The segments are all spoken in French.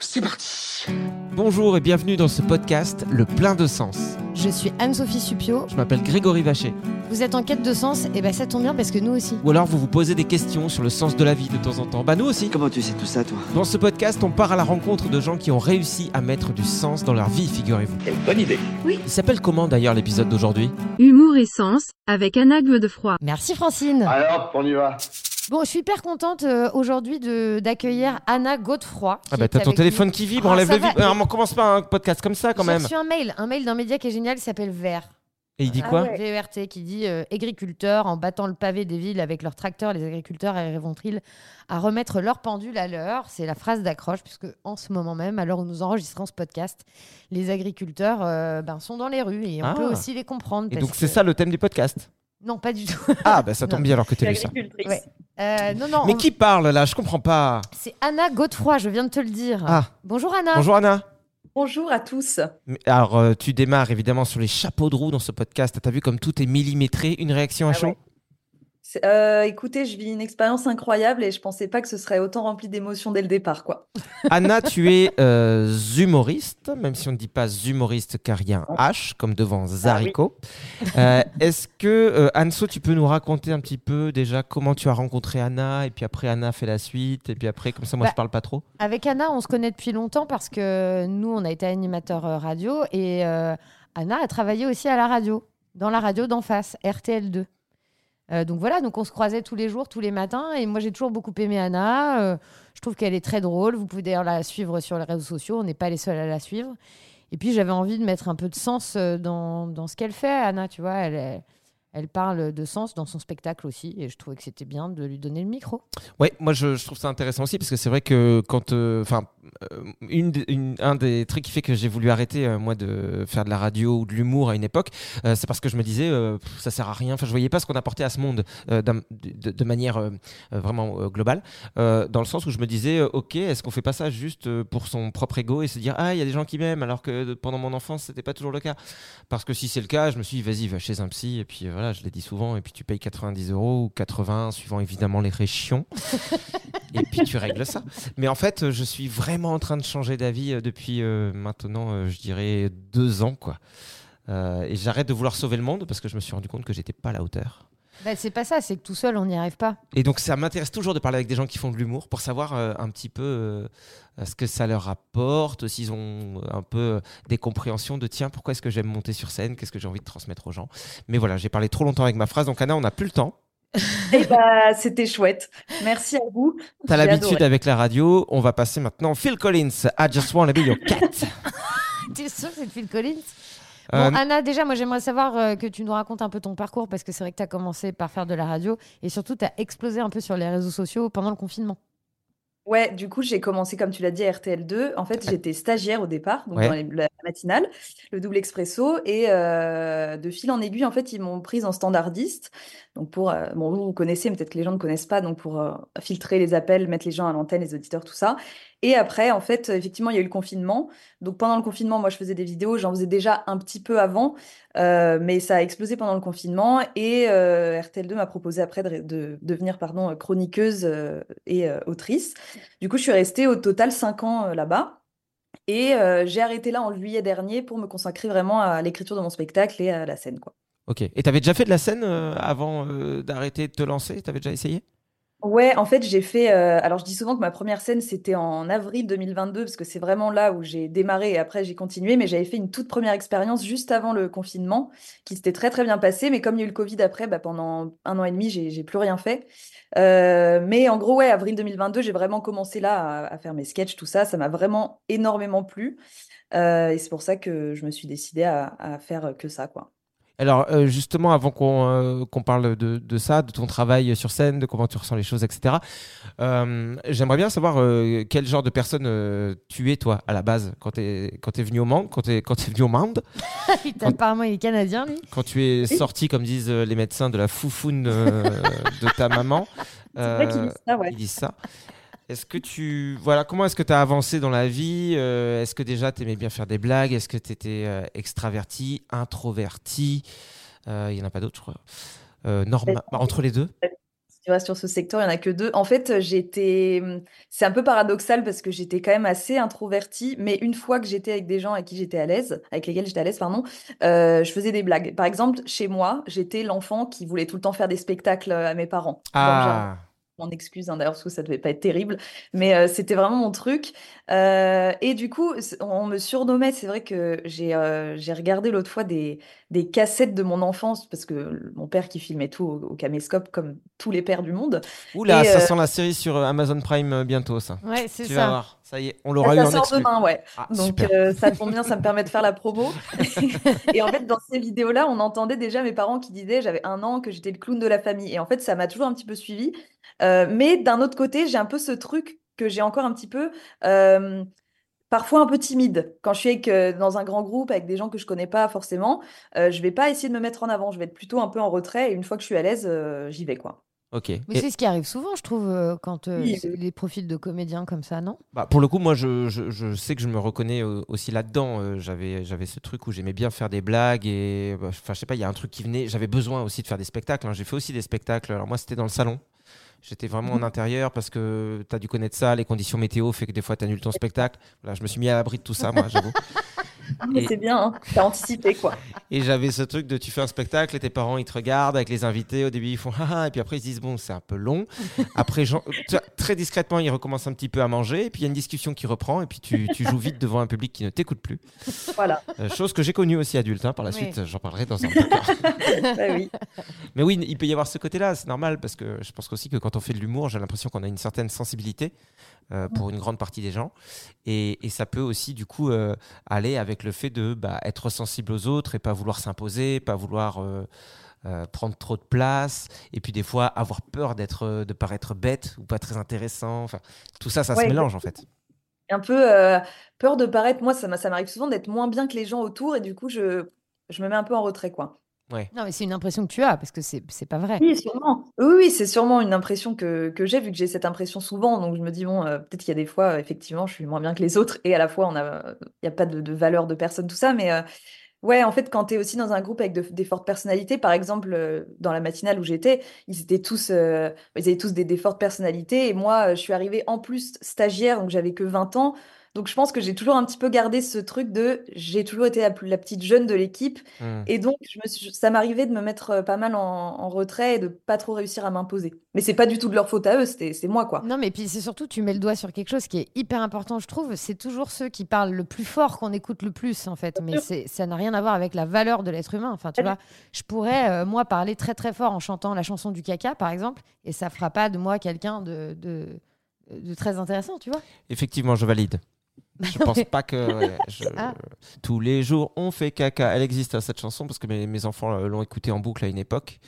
C'est parti Bonjour et bienvenue dans ce podcast Le plein de sens. Je suis Anne-Sophie Supio. Je m'appelle Grégory Vacher. Vous êtes en quête de sens Et ben ça tombe bien parce que nous aussi. Ou alors vous vous posez des questions sur le sens de la vie de temps en temps. Bah nous aussi. Comment tu sais tout ça, toi? Dans ce podcast, on part à la rencontre de gens qui ont réussi à mettre du sens dans leur vie, figurez-vous. Quelle bonne idée Il s'appelle comment d'ailleurs l'épisode d'aujourd'hui? Humour et sens avec Anna Godefroy. Merci Francine. Alors, on y va Bon, je suis hyper contente euh, aujourd'hui de- d'accueillir Anna Godefroy. qui Ah bah est t'as ton avec téléphone nous. qui vibre, Ah, enlève ça le va, vibre. mais- Ah, on commence pas un podcast comme ça quand J'ai même. reçu un mail, un mail d'un média qui est génial qui s'appelle Vert. Et il dit Ah quoi ouais. VERT qui dit euh, agriculteurs en battant le pavé des villes avec leurs tracteurs, les agriculteurs arriveront-ils à remettre leur pendule à l'heure C'est la phrase d'accroche puisque en ce moment même, à l'heure où nous enregistrons ce podcast, les agriculteurs euh, ben, sont dans les rues et on Ah. peut aussi les comprendre. Et parce donc c'est que- ça le thème du podcast? Non, pas du tout. Ah bah ça tombe Non. bien alors que t'as lu ça. Ouais. Euh, non, non. Mais on- qui parle là? Je comprends pas. C'est Anna Godefroy, je viens de te le dire. Ah. Bonjour Anna. Bonjour Anna. Bonjour à tous. Mais Alors, euh, tu démarres évidemment sur les chapeaux de roue dans ce podcast. T'as vu comme tout est millimétré Une réaction à Ah chaud? ouais. Euh, écoutez, je vis une expérience incroyable et je pensais pas que ce serait autant rempli d'émotions dès le départ, quoi. Anna, tu es euh, humoriste, même si on ne dit pas humoriste car il y a un H, comme devant Ah Zarico. Euh, Est-ce que, euh, Anso, tu peux nous raconter un petit peu déjà comment tu as rencontré Anna Et puis après, Anna fait la suite. Et puis après, comme ça, moi, Bah, je parle pas trop? Avec Anna, on se connaît depuis longtemps parce que nous, on a été animateurs euh, radio et euh, Anna a travaillé aussi à la radio, dans la radio d'en face, RTL2. Euh, donc voilà, donc on se croisait tous les jours, tous les matins. Et moi, j'ai toujours beaucoup aimé Anna. Euh, je trouve qu'elle est très drôle. Vous pouvez d'ailleurs la suivre sur les réseaux sociaux. On n'est pas les seuls à la suivre. Et puis, j'avais envie de mettre un peu de sens euh, dans, dans ce qu'elle fait, Anna. Tu vois, elle, elle parle de sens dans son spectacle aussi. Et je trouvais que c'était bien de lui donner le micro. Ouais, moi je, trouve ça intéressant aussi parce que c'est vrai que quand, une, des- une- un des trucs qui fait que j'ai voulu arrêter euh, moi de faire de la radio ou de l'humour à une époque, euh, c'est parce que je me disais euh, pff, ça sert à rien. Enfin, je voyais pas ce qu'on apportait à ce monde euh, de, de manière euh, euh, vraiment euh, globale, euh, dans le sens où je me disais euh, ok, est-ce qu'on fait pas ça juste euh, pour son propre ego et se dire ah il y a des gens qui m'aiment alors que pendant mon enfance c'était pas toujours le cas. Parce que si c'est le cas, je me suis dit vas-y va chez un psy et puis euh, voilà, je l'ai dit souvent et puis tu payes 90 euros ou 80 suivant évidemment les régions et puis tu règles ça. Mais en fait, euh, je suis vraiment en train de changer d'avis euh, depuis euh, maintenant, euh, je dirais, deux ans. quoi. Euh, et j'arrête de vouloir sauver le monde parce que je me suis rendu compte que j'étais pas à la hauteur. Bah, c'est pas ça, c'est que tout seul, on n'y arrive pas. Et donc ça m'intéresse toujours de parler avec des gens qui font de l'humour pour savoir euh, un petit peu euh, ce que ça leur apporte, s'ils ont un peu des compréhensions de tiens, pourquoi est-ce que j'aime monter sur scène, qu'est-ce que j'ai envie de transmettre aux gens. Mais voilà, j'ai parlé trop longtemps avec ma phrase, donc Anna, on n'a plus le temps. Et bah, c'était chouette. Merci à vous. T'as l'habitude avec la radio, on va passer maintenant Phil Collins, I Just Wanna Be Your Cat. T'es sûr que c'est Phil Collins? Euh, Bon, Anna, déjà, moi, j'aimerais savoir euh, que tu nous racontes un peu ton parcours parce que c'est vrai que tu as commencé par faire de la radio et surtout, tu as explosé un peu sur les réseaux sociaux pendant le confinement. Ouais, du coup, j'ai commencé, comme tu l'as dit, à RTL2. En fait, j'étais stagiaire au départ, donc Ouais. dans les- la matinale, le double expresso. Et euh, de fil en aiguille, en fait, ils m'ont prise en standardiste. Donc, pour, euh, bon, vous, vous connaissez, mais peut-être que les gens ne connaissent pas, donc pour euh, filtrer les appels, mettre les gens à l'antenne, les auditeurs, tout ça. Et après, en fait, effectivement, il y a eu le confinement. Donc, pendant le confinement, moi, je faisais des vidéos. J'en faisais déjà un petit peu avant, euh, mais ça a explosé pendant le confinement. Et euh, RTL2 m'a proposé après de, de devenir pardon, chroniqueuse euh, et autrice. Du coup, je suis restée au total cinq ans là-bas. Et j'ai arrêté là en juillet dernier pour me consacrer vraiment à l'écriture de mon spectacle et à la scène, quoi. Ok. Et t'avais déjà fait de la scène avant d'arrêter de te lancer? T'avais déjà essayé? Ouais, en fait, j'ai fait. euh, alors, je dis souvent que ma première scène, c'était en avril 2022, parce que c'est vraiment là où j'ai démarré et après j'ai continué. Mais j'avais fait une toute première expérience juste avant le confinement, qui s'était très très bien passé. Mais comme il y a eu le Covid après, bah, pendant un an et demi, j'ai plus rien fait. Euh, mais en gros, ouais, avril 2022, j'ai vraiment commencé là à, à faire mes sketchs, tout ça. Ça m'a vraiment énormément plu. Euh, et c'est pour ça que je me suis décidée à, à faire que ça, quoi. Alors, euh, justement, avant qu'on euh, parle de, de ça, de ton travail sur scène, de comment tu ressens les choses, etc., euh, j'aimerais bien savoir quel genre de personne tu es, toi, à la base, quand tu es, quand es venu au monde, quand tu es, quand es venu au monde, Putain, apparemment, il est canadien, lui. quand tu es sorti, comme disent les médecins, de la foufoune de ta maman. C'est vrai qu'ils disent ça, ouais. Ils disent ça. Est-ce que tu. Voilà, comment est-ce que tu as avancé dans la vie Euh, Est-ce que déjà tu aimais bien faire des blagues Est-ce que tu étais euh, extraverti, introverti Euh, Il n'y en a pas d'autres. Euh, norma- bah, entre les deux tu restes sur ce secteur, il n'y en a que deux. En fait, j'étais. C'est un peu paradoxal parce que j'étais quand même assez introvertie, mais une fois que j'étais avec des gens avec qui j'étais à l'aise, avec lesquels j'étais à l'aise, pardon, euh, je faisais des blagues. Par exemple, chez moi, j'étais l'enfant qui voulait tout le temps faire des spectacles à mes parents. Ah mon excuse hein, d'ailleurs parce que ça devait pas être terrible mais euh, c'était vraiment mon truc Euh, et du coup on me surnommait c'est vrai que j'ai euh, j'ai regardé l'autre fois des, des cassettes de mon enfance parce que mon père qui filmait tout au, au caméscope comme tous les pères du monde Oula, Et, ça euh, sent la série sur Amazon Prime bientôt, ça. Ouais, c'est Tu ça. vas voir, ça y est, on l'aura eu ça en sort exclu. demain ouais Ah, donc euh, ça tombe bien ça me permet de faire la promo et en fait dans ces vidéos là on entendait déjà mes parents qui disaient j'avais un an que j'étais le clown de la famille et en fait ça m'a toujours un petit peu suivi Euh, mais d'un autre côté j'ai un peu ce truc que j'ai encore un petit peu euh, parfois un peu timide. Quand je suis avec, euh, dans un grand groupe avec des gens que je connais pas forcément, euh, je vais pas essayer de me mettre en avant. Je vais être plutôt un peu en retrait et une fois que je suis à l'aise, euh, j'y vais quoi. Ok. Mais Et- c'est ce qui arrive souvent, je trouve, euh, quand euh, Oui, les profils de comédiens comme ça, non? Bah, pour le coup, moi, je, je- je sais que je me reconnais aussi là-dedans. Euh, j'avais, j'avais ce truc où j'aimais bien faire des blagues et, bah, enfin, je sais pas, il y a un truc qui venait. J'avais besoin aussi de faire des spectacles. hein. J'ai fait aussi des spectacles. Alors moi, c'était dans le salon. J'étais vraiment en intérieur parce que tu as dû connaître ça. Les conditions météo fait que des fois, tu annules ton spectacle. Voilà, je me suis mis à l'abri de tout ça, moi, j'avoue. Mais Et- c'est bien, hein. T'as anticipé quoi. Et j'avais ce truc de tu fais un spectacle et tes parents ils te regardent avec les invités. Au début ils font haha et puis après ils se disent bon c'est un peu long. Après très discrètement ils recommencent un petit peu à manger et puis il y a une discussion qui reprend et puis tu, tu joues vite devant un public qui ne t'écoute plus. Voilà. Euh, chose que j'ai connue aussi adulte hein, par la Oui. suite. J'en parlerai dans un peu. Bah oui. Mais oui il peut y avoir ce côté-là c'est normal parce que je pense aussi que quand on fait de l'humour j'ai l'impression qu'on a une certaine sensibilité euh, pour une grande partie des gens et, et ça peut aussi du coup euh, aller avec le fait de bah, être sensible aux autres et pas vouloir s'imposer, pas vouloir euh, prendre trop de place, et puis des fois avoir peur d'être, de paraître bête ou pas très intéressant. Enfin, tout ça, ça Ouais, se mélange en fait. Un peu peur de paraître. Moi, ça m'arrive souvent d'être moins bien que les gens autour et du coup, je, je me mets un peu en retrait quoi. Ouais. Non, mais c'est une impression que tu as, parce que c'est c'est pas vrai. Oui, sûrement. Oui, oui, c'est sûrement une impression que, que j'ai, vu que j'ai cette impression souvent. Donc, je me dis, bon, euh, peut-être qu'il y a des fois, euh, effectivement, je suis moins bien que les autres. Et à la fois, on a, il n'y a pas de, de valeur de personne, tout ça. Mais euh, ouais, en fait, quand tu es aussi dans un groupe avec de- des fortes personnalités, par exemple, euh, dans la matinale où j'étais, ils étaient tous, euh, ils avaient tous des, des fortes personnalités. Et moi, euh, je suis arrivée en plus stagiaire, donc j'avais que 20 ans. Donc, je pense que j'ai toujours un petit peu gardé ce truc de j'ai toujours été la, plus- la petite jeune de l'équipe. Hmm. Et donc, je me suis- ça m'arrivait de me mettre euh, pas mal en, en retrait et de pas trop réussir à m'imposer. Mais c'est pas du tout de leur faute à eux, c'était c'est moi, quoi. Non, mais puis c'est surtout, tu mets le doigt sur quelque chose qui est hyper important, je trouve. C'est toujours ceux qui parlent le plus fort qu'on écoute le plus, en fait. Mais ça n'a rien à voir avec la valeur de l'être humain. Enfin, tu vois, je pourrais, euh, moi, parler très très fort en chantant la chanson du caca, par exemple, et ça fera pas de moi quelqu'un de, de, de très intéressant, tu vois. Effectivement, je valide. Je pense pas que. ouais, je- Ah. Tous les jours, on fait caca. Elle existe, hein, cette chanson, parce que mes, mes enfants euh, l'ont écoutée en boucle à une époque,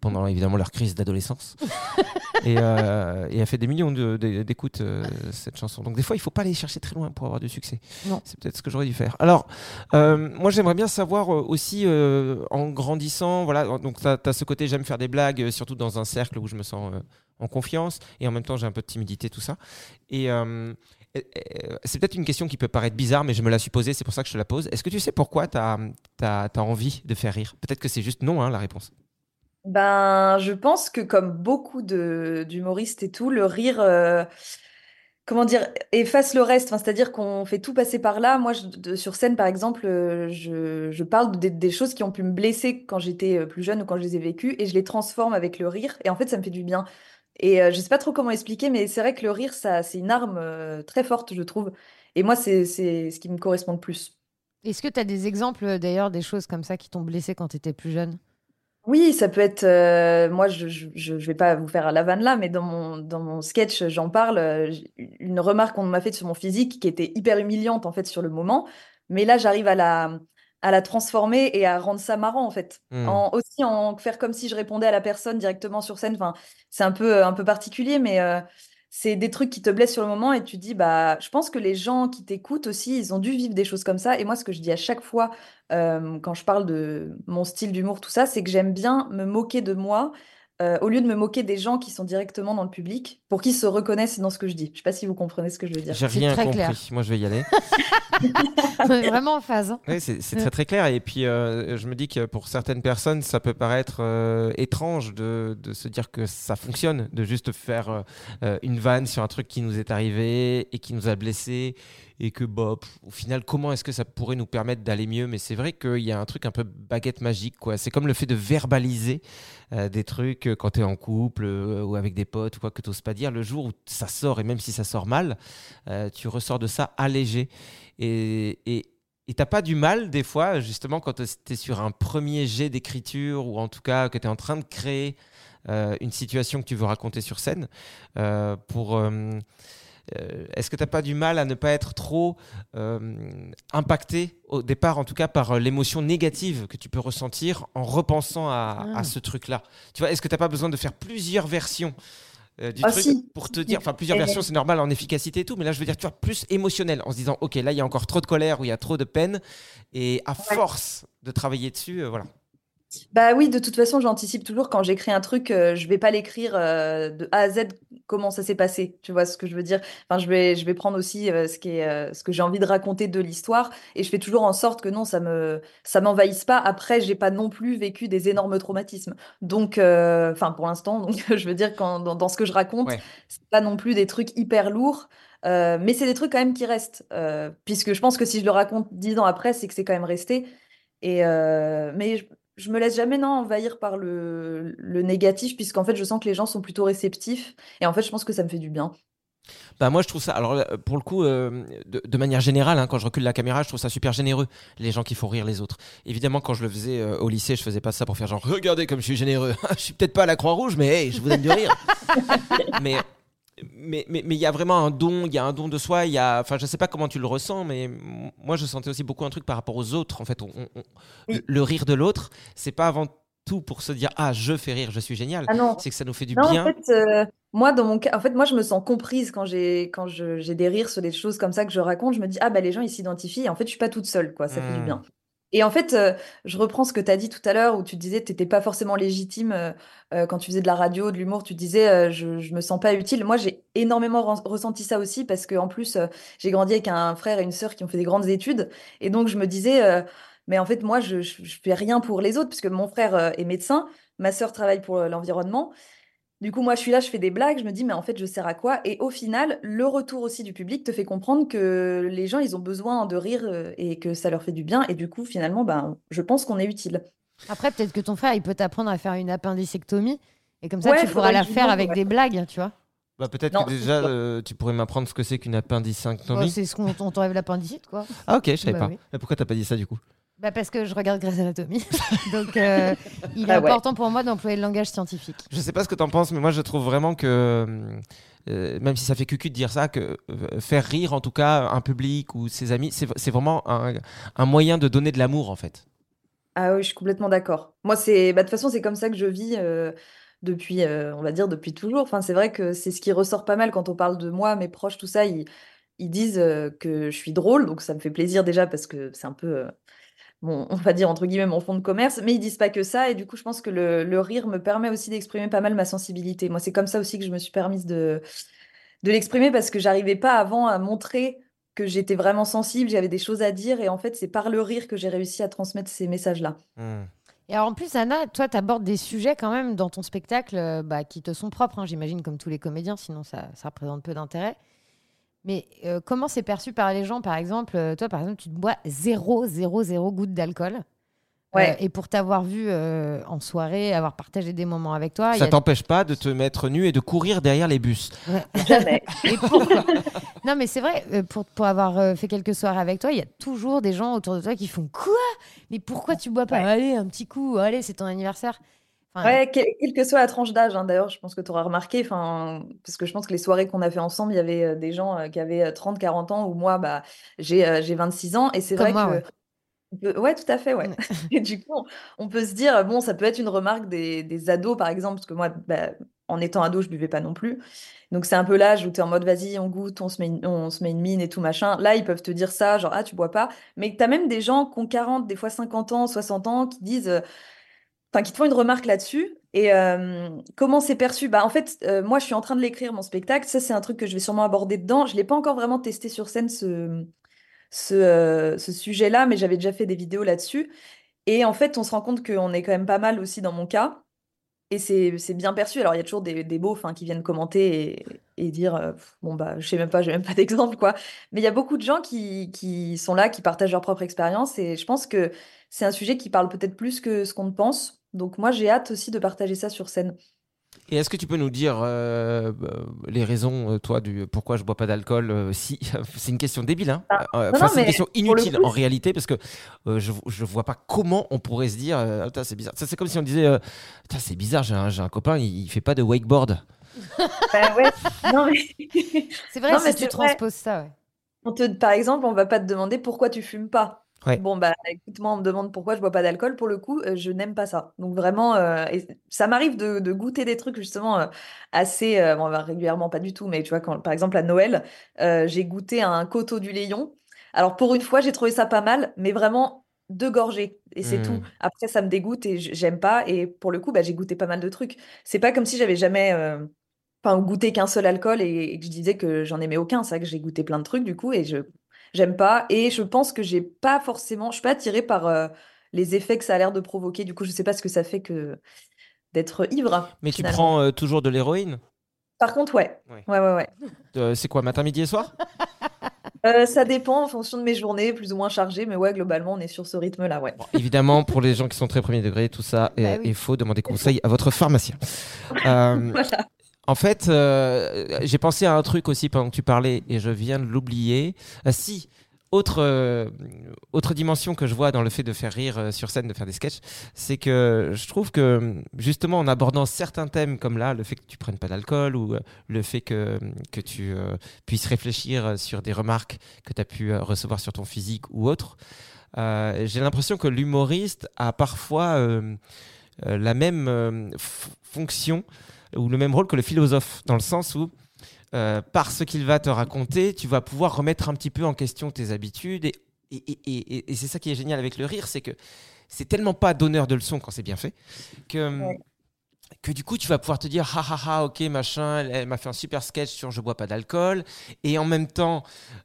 pendant évidemment leur crise d'adolescence. et, euh, et elle fait des millions de- de- d'écoutes, euh, cette chanson. Donc, des fois, il faut pas aller chercher très loin pour avoir du succès. C'est peut-être ce que j'aurais dû faire. Alors, euh, moi, j'aimerais bien savoir aussi, en grandissant, voilà, donc tu as, ce côté, j'aime faire des blagues, surtout dans un cercle où je me sens en confiance, et en même temps, j'ai un peu de timidité, tout ça. Et. Euh, c'est peut-être une question qui peut paraître bizarre, mais je me la suis posée, c'est pour ça que je te la pose. Est-ce que tu sais pourquoi tu as, envie de faire rire? Peut-être que c'est juste non, hein, la réponse. Ben, je pense que comme beaucoup d'humoristes et tout, le rire, euh, comment dire, efface le reste. Enfin, c'est-à-dire qu'on fait tout passer par là. Moi, sur scène, par exemple, euh, je, je parle des, choses qui ont pu me blesser quand j'étais plus jeune ou quand je les ai vécues, et je les transforme avec le rire. Et en fait, ça me fait du bien. Et euh, je sais pas trop comment expliquer, mais c'est vrai que le rire, ça, c'est une arme euh, très forte, je trouve. Et moi, c'est c'est ce qui me correspond le plus. Est-ce que tu as des exemples euh, d'ailleurs des choses comme ça qui t'ont blessé quand tu étais plus jeune? Oui, ça peut être. euh, moi, je, je, je je vais pas vous faire la vanne là, mais dans mon, dans mon sketch, j'en parle. euh, une remarque qu'on m'a faite sur mon physique qui était hyper humiliante en fait sur le moment. Mais là, j'arrive à la, à la transformer et à rendre ça marrant en fait. Hmm. En, aussi en faire comme si je répondais à la personne directement sur scène. Enfin, c'est un peu, un peu particulier, mais euh, c'est des trucs qui te blessent sur le moment et tu dis, bah, je pense que les gens qui t'écoutent aussi, ils ont dû vivre des choses comme ça. Et moi, ce que je dis à chaque fois euh, quand je parle de mon style d'humour, tout ça, c'est que j'aime bien me moquer de moi euh, au lieu de me moquer des gens qui sont directement dans le public pour qu'ils se reconnaissent dans ce que je dis. Je sais pas si vous comprenez ce que je veux dire. J'ai C'est rien très compris. clair. Moi, je vais y aller. On est vraiment en phase. hein. Oui, c'est très très clair. Et puis, euh, je me dis que pour certaines personnes, ça peut paraître euh, étrange de, de se dire que ça fonctionne, de juste faire une vanne sur un truc qui nous est arrivé et qui nous a blessés. Et que, bah, pff, au final, comment est-ce que ça pourrait nous permettre d'aller mieux? Mais c'est vrai qu'il y a un truc un peu baguette magique. quoi. C'est comme le fait de verbaliser euh, des trucs euh, quand tu es en couple euh, ou avec des potes ou quoi que tu pas dire. Le jour où ça sort, et même si ça sort mal, tu ressors de ça allégé. Et, et, et t'as pas du mal, des fois, justement, quand tu es sur un premier jet d'écriture ou en tout cas que tu es en train de créer une situation que tu veux raconter sur scène, pour. Est-ce que tu n'as pas du mal à ne pas être trop euh, impacté, au départ en tout cas, par euh, l'émotion négative que tu peux ressentir en repensant à, Ah. à ce truc-là? Tu vois, est-ce que tu n'as pas besoin de faire plusieurs versions euh, du Ah, truc si. pour te dire, enfin plusieurs Et- versions c'est normal en efficacité et tout, mais là je veux dire tu vois plus émotionnel en se disant ok là il y a encore trop de colère ou il y a trop de peine et à force de travailler dessus, euh, voilà. Bah oui, de toute façon, j'anticipe toujours quand j'écris un truc, euh, je vais pas l'écrire euh, de A à Z comment ça s'est passé. Tu vois ce que je veux dire? Enfin, je vais, je vais prendre aussi euh, ce qui est, euh, ce que j'ai envie de raconter de l'histoire et je fais toujours en sorte que non, ça me, ça m'envahisse pas. Après, j'ai pas non plus vécu des énormes traumatismes. Donc, enfin, pour l'instant, donc je veux dire quand dans, dans ce que je raconte, Ouais. c'est pas non plus des trucs hyper lourds. mais c'est des trucs quand même qui restent, puisque je pense que si je le raconte dix ans après, c'est que c'est quand même resté. Et euh, mais je, me laisse jamais non envahir par le, le négatif, puisqu'en fait, je sens que les gens sont plutôt réceptifs. Et en fait, je pense que ça me fait du bien. Bah moi je trouve ça, alors euh, pour le coup, euh, de, de manière générale, hein, quand je recule la caméra, je trouve ça super généreux, les gens qui font rire les autres. Évidemment, quand je le faisais euh, au lycée, je faisais pas ça pour faire genre, regardez comme je suis généreux, je suis peut-être pas à la Croix-Rouge, mais hey, je vous donne du rire. mais mais mais mais il y a vraiment un don, il y a un don de soi, il y a, enfin je sais pas comment tu le ressens, mais moi je sentais aussi beaucoup un truc par rapport aux autres. En fait, on- on- on- Oui. le, rire de l'autre, c'est pas avant tout pour se dire ah je fais rire, je suis génial. Ah. C'est que ça nous fait du Non, bien. en fait, euh, moi, dans mon cas, en fait, moi, je me sens comprise quand j'ai quand j'ai des rires sur des choses comme ça que je raconte. Je me dis, ah, bah, les gens, ils s'identifient. En fait, je suis pas toute seule, quoi. Ça fait du Hmm. bien. Et en fait, euh, je reprends ce que tu as dit tout à l'heure, où tu disais que tu n'étais pas forcément légitime euh, euh, quand tu faisais de la radio, de l'humour. Tu disais, je, je me sens pas utile. Moi, j'ai énormément ressenti ça aussi, parce que en plus, j'ai grandi avec un frère et une sœur qui ont fait des grandes études. Et donc, je me disais, mais en fait, moi, je, je fais rien pour les autres, puisque mon frère est médecin, ma sœur travaille pour l'environnement. Du coup, moi, je suis là, je fais des blagues, je me dis, mais en fait, je sers à quoi? Et au final, le retour aussi du public te fait comprendre que les gens, ils ont besoin de rire euh, et que ça leur fait du bien. Et du coup, finalement, ben, je pense qu'on est utile. Après, peut-être que ton frère, il peut t'apprendre à faire une appendicectomie. Et comme ça, Ouais, tu pourras la faire avec ouais. des blagues, tu vois. Bah, peut-être que déjà euh, tu pourrais m'apprendre ce que c'est qu'une appendicectomie. c'est ce qu'on on t'enlève l'appendicite, quoi. Ah ok, je savais Bah pas. oui. Mais pourquoi t'as pas dit ça du coup? Bah parce que je regarde Grey's Anatomy. Donc, euh, il est Ah ouais. important pour moi d'employer le langage scientifique. Je sais pas ce que tu en penses, mais moi je trouve vraiment que, euh, même si ça fait cucu de dire ça, que euh, faire rire en tout cas un public ou ses amis, c'est c'est vraiment un, un moyen de donner de l'amour en fait. Ah oui, je suis complètement d'accord. Moi, c'est bah, de toute façon, c'est comme ça que je vis euh, depuis, euh, on va dire, depuis toujours. Enfin, c'est vrai que c'est ce qui ressort pas mal quand on parle de moi, mes proches, tout ça. Ils, ils disent euh, que je suis drôle, donc ça me fait plaisir déjà parce que c'est un peu, euh, bon, on va dire entre guillemets mon fond de commerce. Mais ils disent pas que ça, et du coup, je pense que le, le rire me permet aussi d'exprimer pas mal ma sensibilité. Moi, c'est comme ça aussi que je me suis permise de, de l'exprimer parce que j'arrivais pas avant à montrer que j'étais vraiment sensible, j'avais des choses à dire, et en fait, c'est par le rire que j'ai réussi à transmettre ces messages-là. Hmm. Et alors en plus, Anna, toi, tu abordes des sujets quand même dans ton spectacle euh, bah, qui te sont propres, hein, j'imagine, comme tous les comédiens, sinon ça, ça représente peu d'intérêt. Mais euh, comment c'est perçu par les gens, par exemple euh, Toi, par exemple, tu te bois 0, 0, 0 gouttes d'alcool. Ouais. Euh, et pour t'avoir vu euh, en soirée, avoir partagé des moments avec toi, Ça a- t'empêche pas de te mettre nu et de courir derrière les bus. Ouais. Jamais. Et pourquoi Non, mais c'est vrai, pour, pour avoir fait quelques soirées avec toi, il y a toujours des gens autour de toi qui font Quoi? Mais pourquoi tu bois pas? Allez, un petit coup, allez, c'est ton anniversaire. Enfin, Ouais, quelle, quelle que soit la tranche d'âge, hein, d'ailleurs, je pense que tu auras remarqué, parce que je pense que les soirées qu'on a fait ensemble, il y avait euh, des gens euh, qui avaient 30, 40 ans, ou moi, bah, j'ai euh, j'ai 26 ans, et c'est vrai moi, que. ouais. on peut- Ouais, tout à fait, ouais. Ouais. Et du coup, on, on peut se dire, bon, ça peut être une remarque des, des ados, par exemple, parce que moi, bah, en étant ado, je buvais pas non plus. Donc, c'est un peu l'âge où tu es en mode, vas-y, on goûte, on se met une, on se met une mine et tout machin. Là, ils peuvent te dire ça, genre, ah, tu bois pas. Mais tu as même des gens qui ont 40, des fois 50 ans, 60 ans, qui disent. Enfin qui te font une remarque là-dessus. Et euh, comment c'est perçu? Bah en fait, euh, moi je suis en train de l'écrire mon spectacle. Ça c'est un truc que je vais sûrement aborder dedans. Je l'ai pas encore vraiment testé sur scène ce euh, ce sujet-là, mais j'avais déjà fait des vidéos là-dessus. Et en fait, on se rend compte qu'on est quand même pas mal aussi dans mon cas. Et c'est bien perçu. Alors, il y a toujours des, des beaufs hein, qui viennent commenter et, dire Bon, bah, je sais même pas, j'ai même pas d'exemple, quoi. Mais il y a beaucoup de gens qui, qui sont là, qui partagent leur propre expérience. Et je pense que c'est un sujet qui parle peut-être plus que ce qu'on ne pense. Donc, moi, j'ai hâte aussi de partager ça sur scène. Et est-ce que tu peux nous dire euh, bah, les raisons, euh, toi, du pourquoi je bois pas d'alcool euh, Si c'est une question débile, hein. Ah, Euh, c'est une question inutile coup, en réalité parce que euh, je je vois pas comment on pourrait se dire euh, c'est bizarre. Ça c'est comme si on disait euh, c'est bizarre, j'ai un, j'ai un copain, il, il fait pas de wakeboard. Bah ouais. Non, mais... c'est vrai Non, si mais tu vrai. transposes ça. ouais. On te, par exemple, on va pas te demander pourquoi tu fumes pas. Ouais. Bon, bah écoute, moi, on me demande pourquoi je bois pas d'alcool. Pour le coup, euh, je n'aime pas ça. Donc vraiment, euh, et ça m'arrive de, de goûter des trucs justement euh, assez, bon, bah, régulièrement, pas du tout, mais tu vois, quand, par exemple à Noël, j'ai goûté un coteau du Léon. Alors pour une fois, j'ai trouvé ça pas mal, mais vraiment deux gorgées et c'est tout. Après, ça me dégoûte et j'aime pas. Et pour le coup, bah, j'ai goûté pas mal de trucs. C'est pas comme si j'avais jamais. Enfin, goûté qu'un seul alcool et, et que je disais que j'en aimais aucun. C'est vrai que j'ai goûté plein de trucs du coup et je j'aime pas. Et je pense que j'ai pas forcément, je suis pas attirée par euh, les effets que ça a l'air de provoquer. Du coup, je sais pas ce que ça fait que d'être ivre. Mais tu prends euh, toujours de l'héroïne? Par contre, ouais. Ouais. Ouais, ouais, ouais. Euh, C'est quoi, matin, midi et soir? Euh, ça dépend en fonction de mes journées, plus ou moins chargées, mais ouais, globalement, on est sur ce rythme-là, ouais. Évidemment, pour les gens qui sont très premier degré, tout ça est, Bah oui. est faux. Demandez conseil à votre pharmacien. Euh, Voilà. En fait, euh, j'ai pensé à un truc aussi pendant que tu parlais et je viens de l'oublier. Ah, si, autre, euh, autre dimension que je vois dans le fait de faire rire euh, sur scène, de faire des sketchs, c'est que je trouve que justement en abordant certains thèmes comme là, le fait que tu prennes pas d'alcool ou euh, le fait que, que tu euh, puisses réfléchir euh, sur des remarques que tu as pu euh, recevoir sur ton physique ou autre, euh, j'ai l'impression que l'humoriste a parfois euh, euh, la même euh, fonction ou le même rôle que le philosophe, dans le sens où, euh, par ce qu'il va te raconter, tu vas pouvoir remettre un petit peu en question tes habitudes. Et, et, et- et- c'est ça qui est génial avec le rire, c'est que c'est tellement pas donneur de leçons quand c'est bien fait, que, Ouais. que du coup, tu vas pouvoir te dire, ah ah ah, ok, machin, elle, elle m'a fait un super sketch sur je bois pas d'alcool. Et en même temps,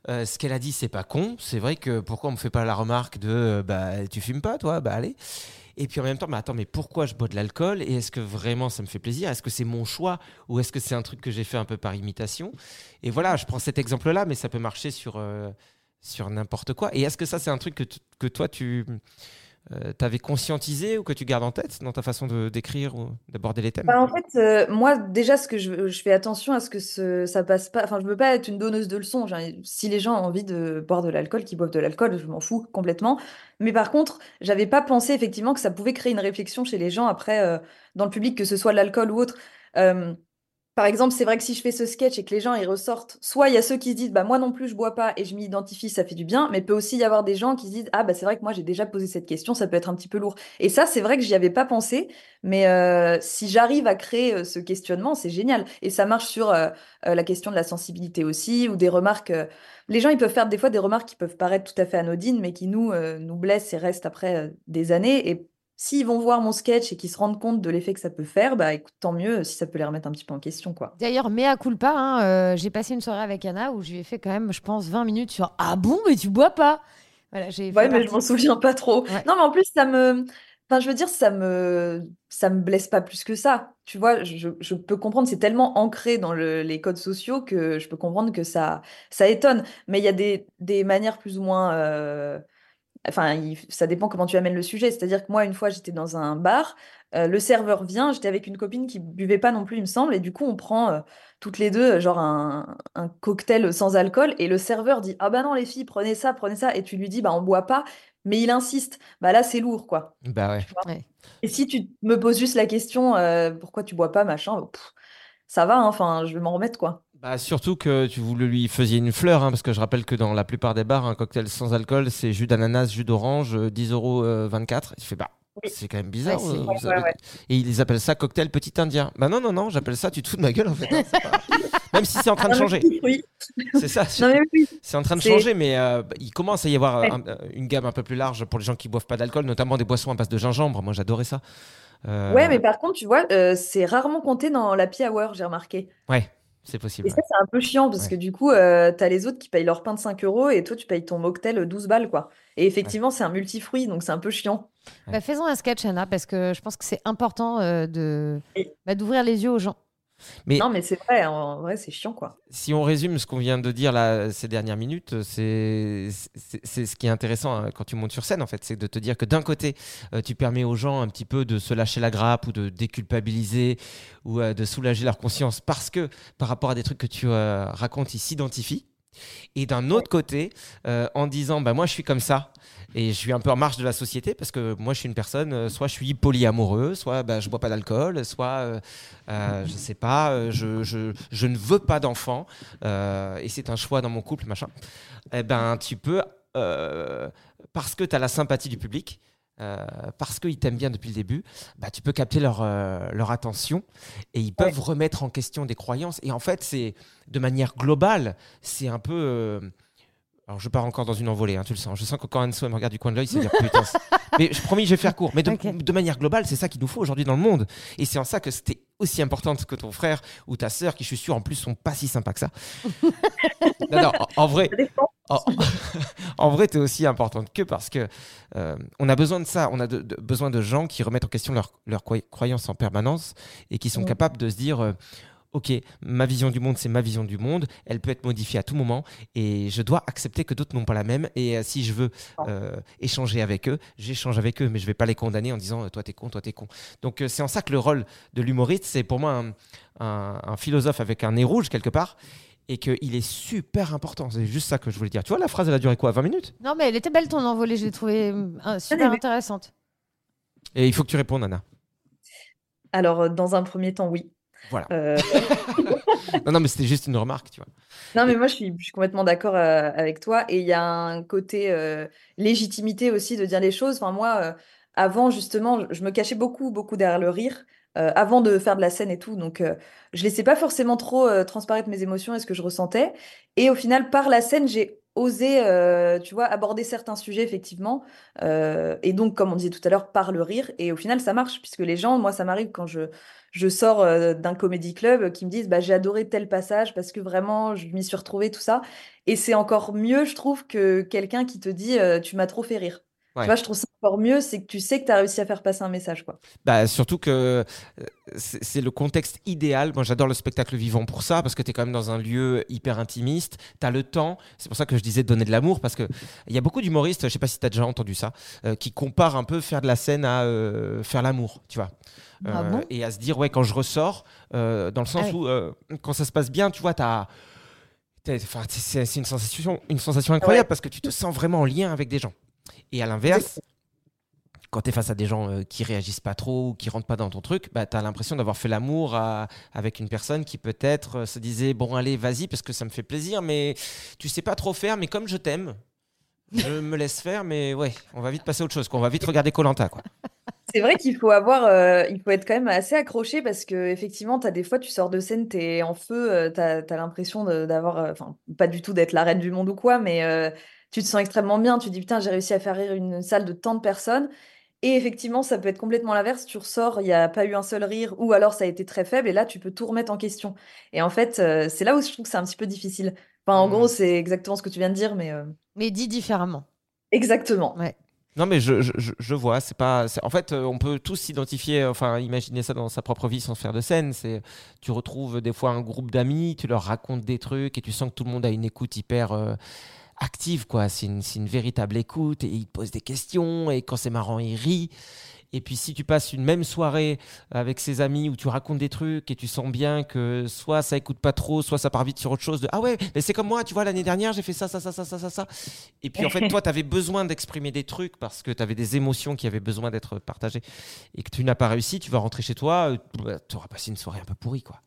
euh, ce qu'elle a dit, c'est pas con. C'est vrai que pourquoi on me fait pas la remarque de, euh, bah, tu fumes pas, toi, bah allez. Et puis en même temps, mais attends, mais pourquoi je bois de l'alcool Et est-ce que vraiment ça me fait plaisir? Est-ce que c'est mon choix Ou est-ce que c'est un truc que j'ai fait un peu par imitation? Et voilà, je prends cet exemple-là, mais ça peut marcher sur, euh, n'importe quoi. Et est-ce que ça, c'est un truc que, que toi, tu, euh, t'avais conscientisé ou que tu gardes en tête dans ta façon de d'écrire ou d'aborder les thèmes Bah, en fait, euh, moi, déjà, ce que je, fais attention à ce que ce, ça passe pas. Enfin, je veux pas être une donneuse de leçons. Si les gens ont envie de boire de l'alcool, qu'ils boivent de l'alcool, je m'en fous complètement. Mais par contre, j'avais pas pensé effectivement que ça pouvait créer une réflexion chez les gens après, euh, dans le public, que ce soit l'alcool ou autre. Par exemple, c'est vrai que si je fais ce sketch et que les gens ils ressortent, soit il y a ceux qui se disent bah moi non plus je bois pas et je m'y identifie, ça fait du bien, mais peut aussi y avoir des gens qui se disent ah bah c'est vrai que moi j'ai déjà posé cette question, ça peut être un petit peu lourd. Et ça c'est vrai que j'y avais pas pensé, mais euh, si j'arrive à créer euh, ce questionnement, c'est génial. Et ça marche sur euh, la question de la sensibilité aussi ou des remarques. les gens ils peuvent faire des fois des remarques qui peuvent paraître tout à fait anodines, mais qui nous nous blessent et restent après des années. Et S'ils vont voir mon sketch et qu'ils se rendent compte de l'effet que ça peut faire, bah écoute, tant mieux si ça peut les remettre un petit peu en question, quoi. D'ailleurs, mea culpa, hein, euh, j'ai passé une soirée avec Anna où je lui ai fait quand même, je pense, 20 minutes sur Ah bon, mais tu bois pas? Voilà, j'ai Ouais, mais je m'en souviens pas trop. Ouais. Non, mais en plus, ça me. Enfin, je veux dire, ça me. Ça me blesse pas plus que ça. Tu vois, je, je peux comprendre, c'est tellement ancré dans le- les codes sociaux que je peux comprendre que ça, ça étonne. Mais il y a des, des manières plus ou moins. euh, Enfin, il- ça dépend comment tu amènes le sujet. C'est-à-dire que moi, une fois, j'étais dans un bar, euh, le serveur vient, j'étais avec une copine qui buvait pas non plus, il me semble, et du coup, on prend euh, toutes les deux, genre un, un cocktail sans alcool, et le serveur dit, ah bah non, les filles, prenez ça, prenez ça, et tu lui dis, bah on boit pas, mais il insiste. Bah là, c'est lourd, quoi. Bah ouais. Et si tu me poses juste la question, euh, pourquoi tu bois pas, machin, pff, ça va, hein, enfin, je vais m'en remettre, quoi. Bah, surtout que tu vous lui faisiez une fleur, hein, parce que je rappelle que dans la plupart des bars, un cocktail sans alcool, c'est jus d'ananas, jus d'orange, euh, 10 euros euh, 24. Il fait bah. C'est quand même bizarre. Ouais, euh, ouais, ouais. Et ils appellent ça cocktail petit indien. Bah non, non, non, j'appelle ça tu te fous de ma gueule en fait. hein, pas- Même si c'est en train de Ah changer. oui. C'est ça. Oui. C'est en train de changer, mais euh, bah, il commence à y avoir euh, un- euh, une gamme un peu plus large pour les gens qui boivent pas d'alcool, notamment des boissons à base de gingembre. Moi, j'adorais ça. Euh, Ouais, mais par contre, tu vois, euh, c'est rarement compté dans l'happy hour, j'ai remarqué. Ouais, c'est possible. Et ça, c'est un peu chiant parce que du coup, euh, t'as les autres qui payent leur pain de 5 euros et toi, tu payes ton mocktail 12 balles, quoi. Et effectivement, c'est un multifruit, donc c'est un peu chiant. Bah, faisons un sketch, Anna, parce que je pense que c'est important euh, de bah, d'ouvrir les yeux aux gens. Mais- Non, mais c'est vrai, en vrai, c'est chiant, quoi. Si on résume ce qu'on vient de dire là, ces dernières minutes, c'est ce qui est intéressant hein, quand tu montes sur scène, en fait, c'est de te dire que d'un côté, euh, tu permets aux gens un petit peu de se lâcher la grappe ou de déculpabiliser ou euh, de soulager leur conscience parce que par rapport à des trucs que tu euh, racontes, ils s'identifient. Et d'un autre côté, euh, en disant, bah, moi je suis comme ça, et je suis un peu en marge de la société, parce que moi je suis une personne, euh, soit je suis polyamoureux, soit bah, je bois pas d'alcool, soit, euh, je sais pas, je, je, je ne veux pas d'enfant, et c'est un choix dans mon couple, machin. Eh ben, tu peux, parce que tu as la sympathie du public, euh, parce qu'ils t'aiment bien depuis le début, bah, tu peux capter leur, euh, leur attention et ils peuvent remettre en question des croyances. Et en fait, c'est de manière globale, c'est un peu. euh, alors, je pars encore dans une envolée, hein, tu le sens. Je sens que quand Anso me regarde du coin de l'œil, c'est dire putain. Mais je promis, je vais faire court. Mais de, de manière globale, c'est ça qu'il nous faut aujourd'hui dans le monde. Et c'est en ça que c'était aussi importante que ton frère ou ta sœur, qui je suis sûr en plus sont pas si sympas que ça. non, non, en, en vrai. En, en vrai, tu es aussi importante que parce que euh, on a besoin de ça. On a de- de- besoin de gens qui remettent en question leurs leur croyances en permanence et qui sont capables de se dire euh, Ok, ma vision du monde, c'est ma vision du monde. Elle peut être modifiée à tout moment et je dois accepter que d'autres n'ont pas la même. Et euh, si je veux euh, échanger avec eux, j'échange avec eux, mais je vais pas les condamner en disant Toi, t'es con, toi, t'es con. Donc, euh, c'est en ça que le rôle de l'humoriste, c'est pour moi un, un- un philosophe avec un nez rouge quelque part et qu'il est super important. C'est juste ça que je voulais dire. Tu vois, la phrase, elle a duré quoi 20 minutes? Non, mais elle était belle ton envolée, je l'ai trouvée euh, super intéressante. Et il faut que tu répondes, Anna. Alors, euh, dans un premier temps, oui. Voilà. Euh, non, non, mais c'était juste une remarque, tu vois. Non, mais moi, je suis, je suis complètement d'accord euh, avec toi. Et il y a un côté euh, légitimité aussi de dire les choses. Enfin, moi, euh, avant, justement, je- je me cachais beaucoup, beaucoup derrière le rire, euh, avant de faire de la scène et tout. Donc, euh, je laissais pas forcément trop euh, transparaître mes émotions et ce que je ressentais. Et au final, par la scène, j'ai osé, euh, tu vois, aborder certains sujets, effectivement. Et donc, comme on disait tout à l'heure, par le rire. Et au final, ça marche, puisque les gens, moi, ça m'arrive quand je, je sors d'un comédie club qui me disent, bah, j'ai adoré tel passage parce que vraiment, je m'y suis retrouvée, tout ça. Et c'est encore mieux, je trouve, que quelqu'un qui te dit, tu m'as trop fait rire. Tu vois, je trouve ça encore mieux, c'est que tu sais que tu as réussi à faire passer un message, quoi. Bah, surtout que euh, c'est le contexte idéal. Moi, j'adore le spectacle vivant pour ça, parce que tu es quand même dans un lieu hyper intimiste. Tu as le temps. C'est pour ça que je disais de donner de l'amour, parce qu'il y a beaucoup d'humoristes, je sais pas si tu as déjà entendu ça, euh, qui comparent un peu faire de la scène à euh, faire l'amour, tu vois. Ah Euh, bon? et à se dire, ouais, quand je ressors, dans le sens Ah où, quand ça se passe bien, tu vois, tu as. Enfin, c'est c'est une sensation, une sensation incroyable Ouais. parce que tu te sens vraiment en lien avec des gens. Et à l'inverse, quand tu es face à des gens euh, qui réagissent pas trop ou qui rentrent pas dans ton truc, bah, tu as l'impression d'avoir fait l'amour avec une personne qui peut-être euh, se disait Bon, allez, vas-y, parce que ça me fait plaisir, mais tu sais pas trop faire, mais comme je t'aime, je me laisse faire, mais ouais, on va vite passer à autre chose, quoi. on va vite regarder Colanta. quoi. C'est vrai qu'il faut avoir, euh, il faut être quand même assez accroché parce que effectivement, t'as des fois, tu sors de scène, t'es en feu, euh, t'as, as, l'impression de- d'avoir, enfin, pas du tout d'être la reine du monde ou quoi, mais tu te sens extrêmement bien. Tu te dis putain, j'ai réussi à faire rire une salle de tant de personnes. Et effectivement, ça peut être complètement l'inverse. Tu ressors, il n'y a pas eu un seul rire, ou alors ça a été très faible, et là, tu peux tout remettre en question. Et en fait, euh, c'est là où je trouve que c'est un petit peu difficile. Enfin, en Mm. gros, c'est exactement ce que tu viens de dire, mais euh, Mais dit différemment. exactement. Ouais. Non, mais je, je, je- je vois, c'est pas. c'est- En fait, euh, on peut tous s'identifier, enfin, imaginer ça dans sa propre vie sans faire de scène. C'est, tu retrouves des fois un groupe d'amis, tu leur racontes des trucs et tu sens que tout le monde a une écoute hyper euh, active, quoi. C'est une, une véritable écoute et ils te posent des questions et quand c'est marrant, ils rient. Et puis si tu passes une même soirée avec ses amis où tu racontes des trucs et tu sens bien que soit ça écoute pas trop, soit ça part vite sur autre chose de ah ouais, mais c'est comme moi, tu vois, l'année dernière j'ai fait ça, ça, ça, ça, ça, ça, ça. Et puis en fait, toi, tu avais besoin d'exprimer des trucs parce que tu avais des émotions qui avaient besoin d'être partagées et que tu n'as pas réussi, tu vas rentrer chez toi, tu auras passé une soirée un peu pourrie, quoi.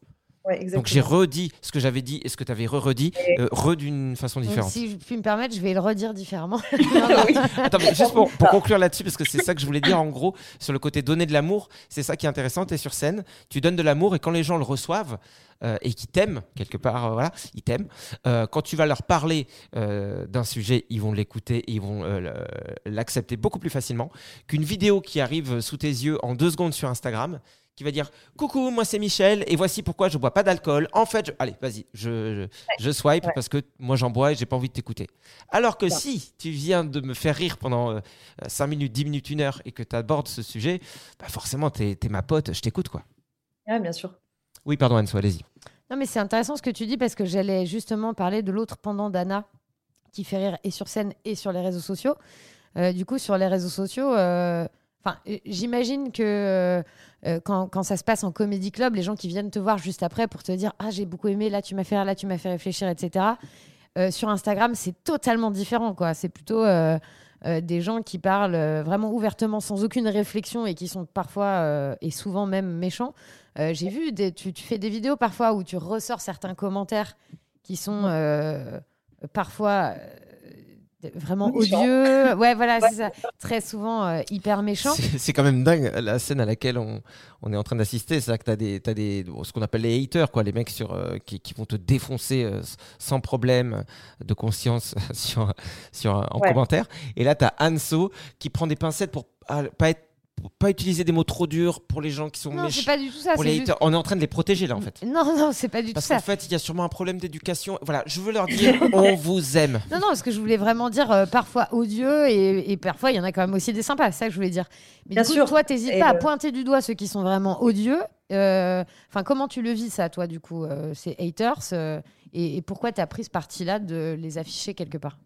Ouais, Donc j'ai redit ce que j'avais dit et ce que tu avais re-redit, euh, re d'une façon Donc, différente. si je puis me permettre, je vais le redire différemment. Attends, mais juste pour, pour conclure là-dessus, parce que c'est ça que je voulais dire en gros, sur le côté donner de l'amour, c'est ça qui est intéressant. Tu es sur scène, tu donnes de l'amour et quand les gens le reçoivent euh, et qui t'aiment, quelque part, euh, voilà, ils t'aiment, euh, quand tu vas leur parler euh, d'un sujet, ils vont l'écouter et ils vont euh, l'accepter beaucoup plus facilement qu'une vidéo qui arrive sous tes yeux en deux secondes sur Instagram qui va dire coucou moi c'est Michel et voici pourquoi je bois pas d'alcool en fait je- allez vas-y je, je, je swipe Ouais. parce que moi j'en bois et j'ai pas envie de t'écouter alors que si tu viens de me faire rire pendant 5 minutes 10 minutes 1 heure et que tu abordes ce sujet bah forcément t'es es ma pote je t'écoute quoi Ouais, bien sûr. oui pardon Anne allez-y Non, mais c'est intéressant ce que tu dis parce que j'allais justement parler de l'autre pendant d'Anna qui fait rire et sur scène et sur les réseaux sociaux. Euh, du coup, sur les réseaux sociaux, euh, enfin, euh, j'imagine que euh, euh, quand, ça se passe en comédie club, les gens qui viennent te voir juste après pour te dire Ah, j'ai beaucoup aimé, là, tu m'as fait là, tu m'as fait réfléchir, etc. Euh, sur Instagram, c'est totalement différent, quoi. C'est plutôt. euh, des gens qui parlent vraiment ouvertement sans aucune réflexion et qui sont parfois et souvent même méchants. J'ai vu, des, tu, tu fais des vidéos parfois où tu ressors certains commentaires qui sont parfois vraiment odieux. Ouais, voilà, c'est ça. Très souvent euh, hyper méchants. C'est c'est quand même dingue la scène à laquelle on, on est en train d'assister. C'est-à-dire que tu as, des, t'as des, ce qu'on appelle les haters, quoi, les mecs sur, euh, qui, qui vont te défoncer euh, sans problème de conscience sur, sur, en Ouais. commentaire. Et là, tu as Anso qui prend des pincettes pour ah, pas, être, pour pas utiliser des mots trop durs pour les gens qui sont Non, c'est méchants. pas du tout ça. Pour c'est les juste-. On est en train de les protéger là en fait. Non, non, c'est pas du tout Parce ça. qu'en fait, il y a sûrement un problème d'éducation. Voilà, je veux leur dire, on vous aime. Non, non, ce que je voulais vraiment dire, euh, parfois odieux et, et parfois il y en a quand même aussi des sympas, c'est ça que je voulais dire. Mais Bien du coup, sûr. toi, t'hésites pas à le- pointer du doigt ceux qui sont vraiment odieux. Euh, Enfin, comment tu le vis ça, toi, du coup, euh, ces haters euh, et, et pourquoi t'as pris ce parti-là de les afficher quelque part?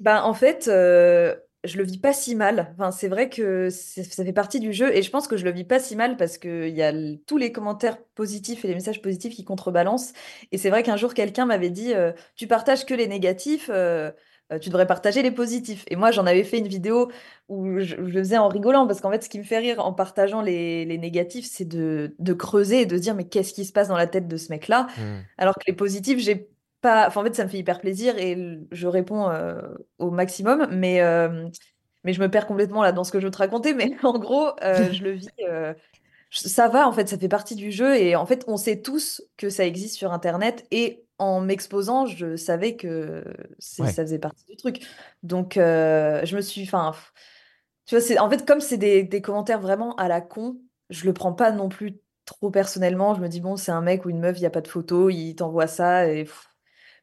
Ben, en fait, euh, je le vis pas si mal. Enfin, c'est vrai que ça fait partie du jeu et je pense que je le vis pas si mal parce qu'il y a tous les commentaires positifs et les messages positifs qui contrebalancent. Et c'est vrai qu'un jour, quelqu'un m'avait dit euh, Tu partages que les négatifs, euh, euh, tu devrais partager les positifs. Et moi, j'en avais fait une vidéo où je, je le faisais en rigolant parce qu'en fait, ce qui me fait rire en partageant les, les négatifs, c'est de, de creuser et de se dire Mais qu'est-ce qui se passe dans la tête de ce mec-là? Hmm. alors que les positifs, j'ai pas. Enfin, en fait, ça me fait hyper plaisir et je réponds euh, au maximum, mais, euh, mais je me perds complètement là dans ce que je veux te raconter. Mais en gros, euh, je le vis. ça va, en fait, ça fait partie du jeu et en fait, on sait tous que ça existe sur Internet et en m'exposant, je savais que Ouais. ça faisait partie du truc. Donc, je me suis. Enfin, tu vois, c'est en fait, comme c'est des, des commentaires vraiment à la con, je le prends pas non plus trop personnellement. Je me dis, bon, c'est un mec ou une meuf, il n'y a pas de photo, il t'envoie ça. Et pff,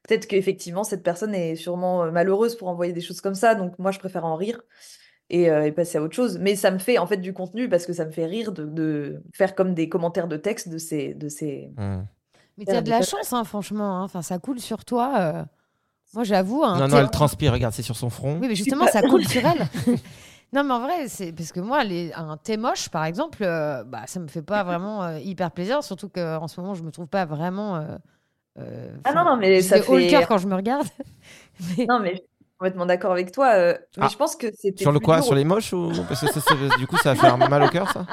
peut-être qu'effectivement, cette personne est sûrement euh, malheureuse pour envoyer des choses comme ça. Donc, moi, je préfère en rire. et, euh, et passer à autre chose. Mais ça me fait en fait du contenu parce que ça me fait rire de, de faire comme des commentaires de texte de ces. De ces... Mmh. Mais tu as de la chance, hein, franchement. hein. Enfin, ça coule sur toi. euh. Moi, j'avoue. un Non, non, elle transpire, regarde, c'est sur son front. Oui, mais justement, ça coule sur elle. non, mais en vrai, c'est parce que moi, les... un thé moche, par exemple, euh, bah, ça me fait pas vraiment euh, hyper plaisir. Surtout qu'en ce moment, je me trouve pas vraiment. euh, euh, Ah non, non, mais ça hauts le fait- cœur quand je me regarde. Mais- Non, mais je suis complètement d'accord avec toi. euh, mais Ah. je pense que c'était. Sur le quoi Sur les moches ou... Parce que ça, ça- du coup, ça va faire mal au cœur, ça?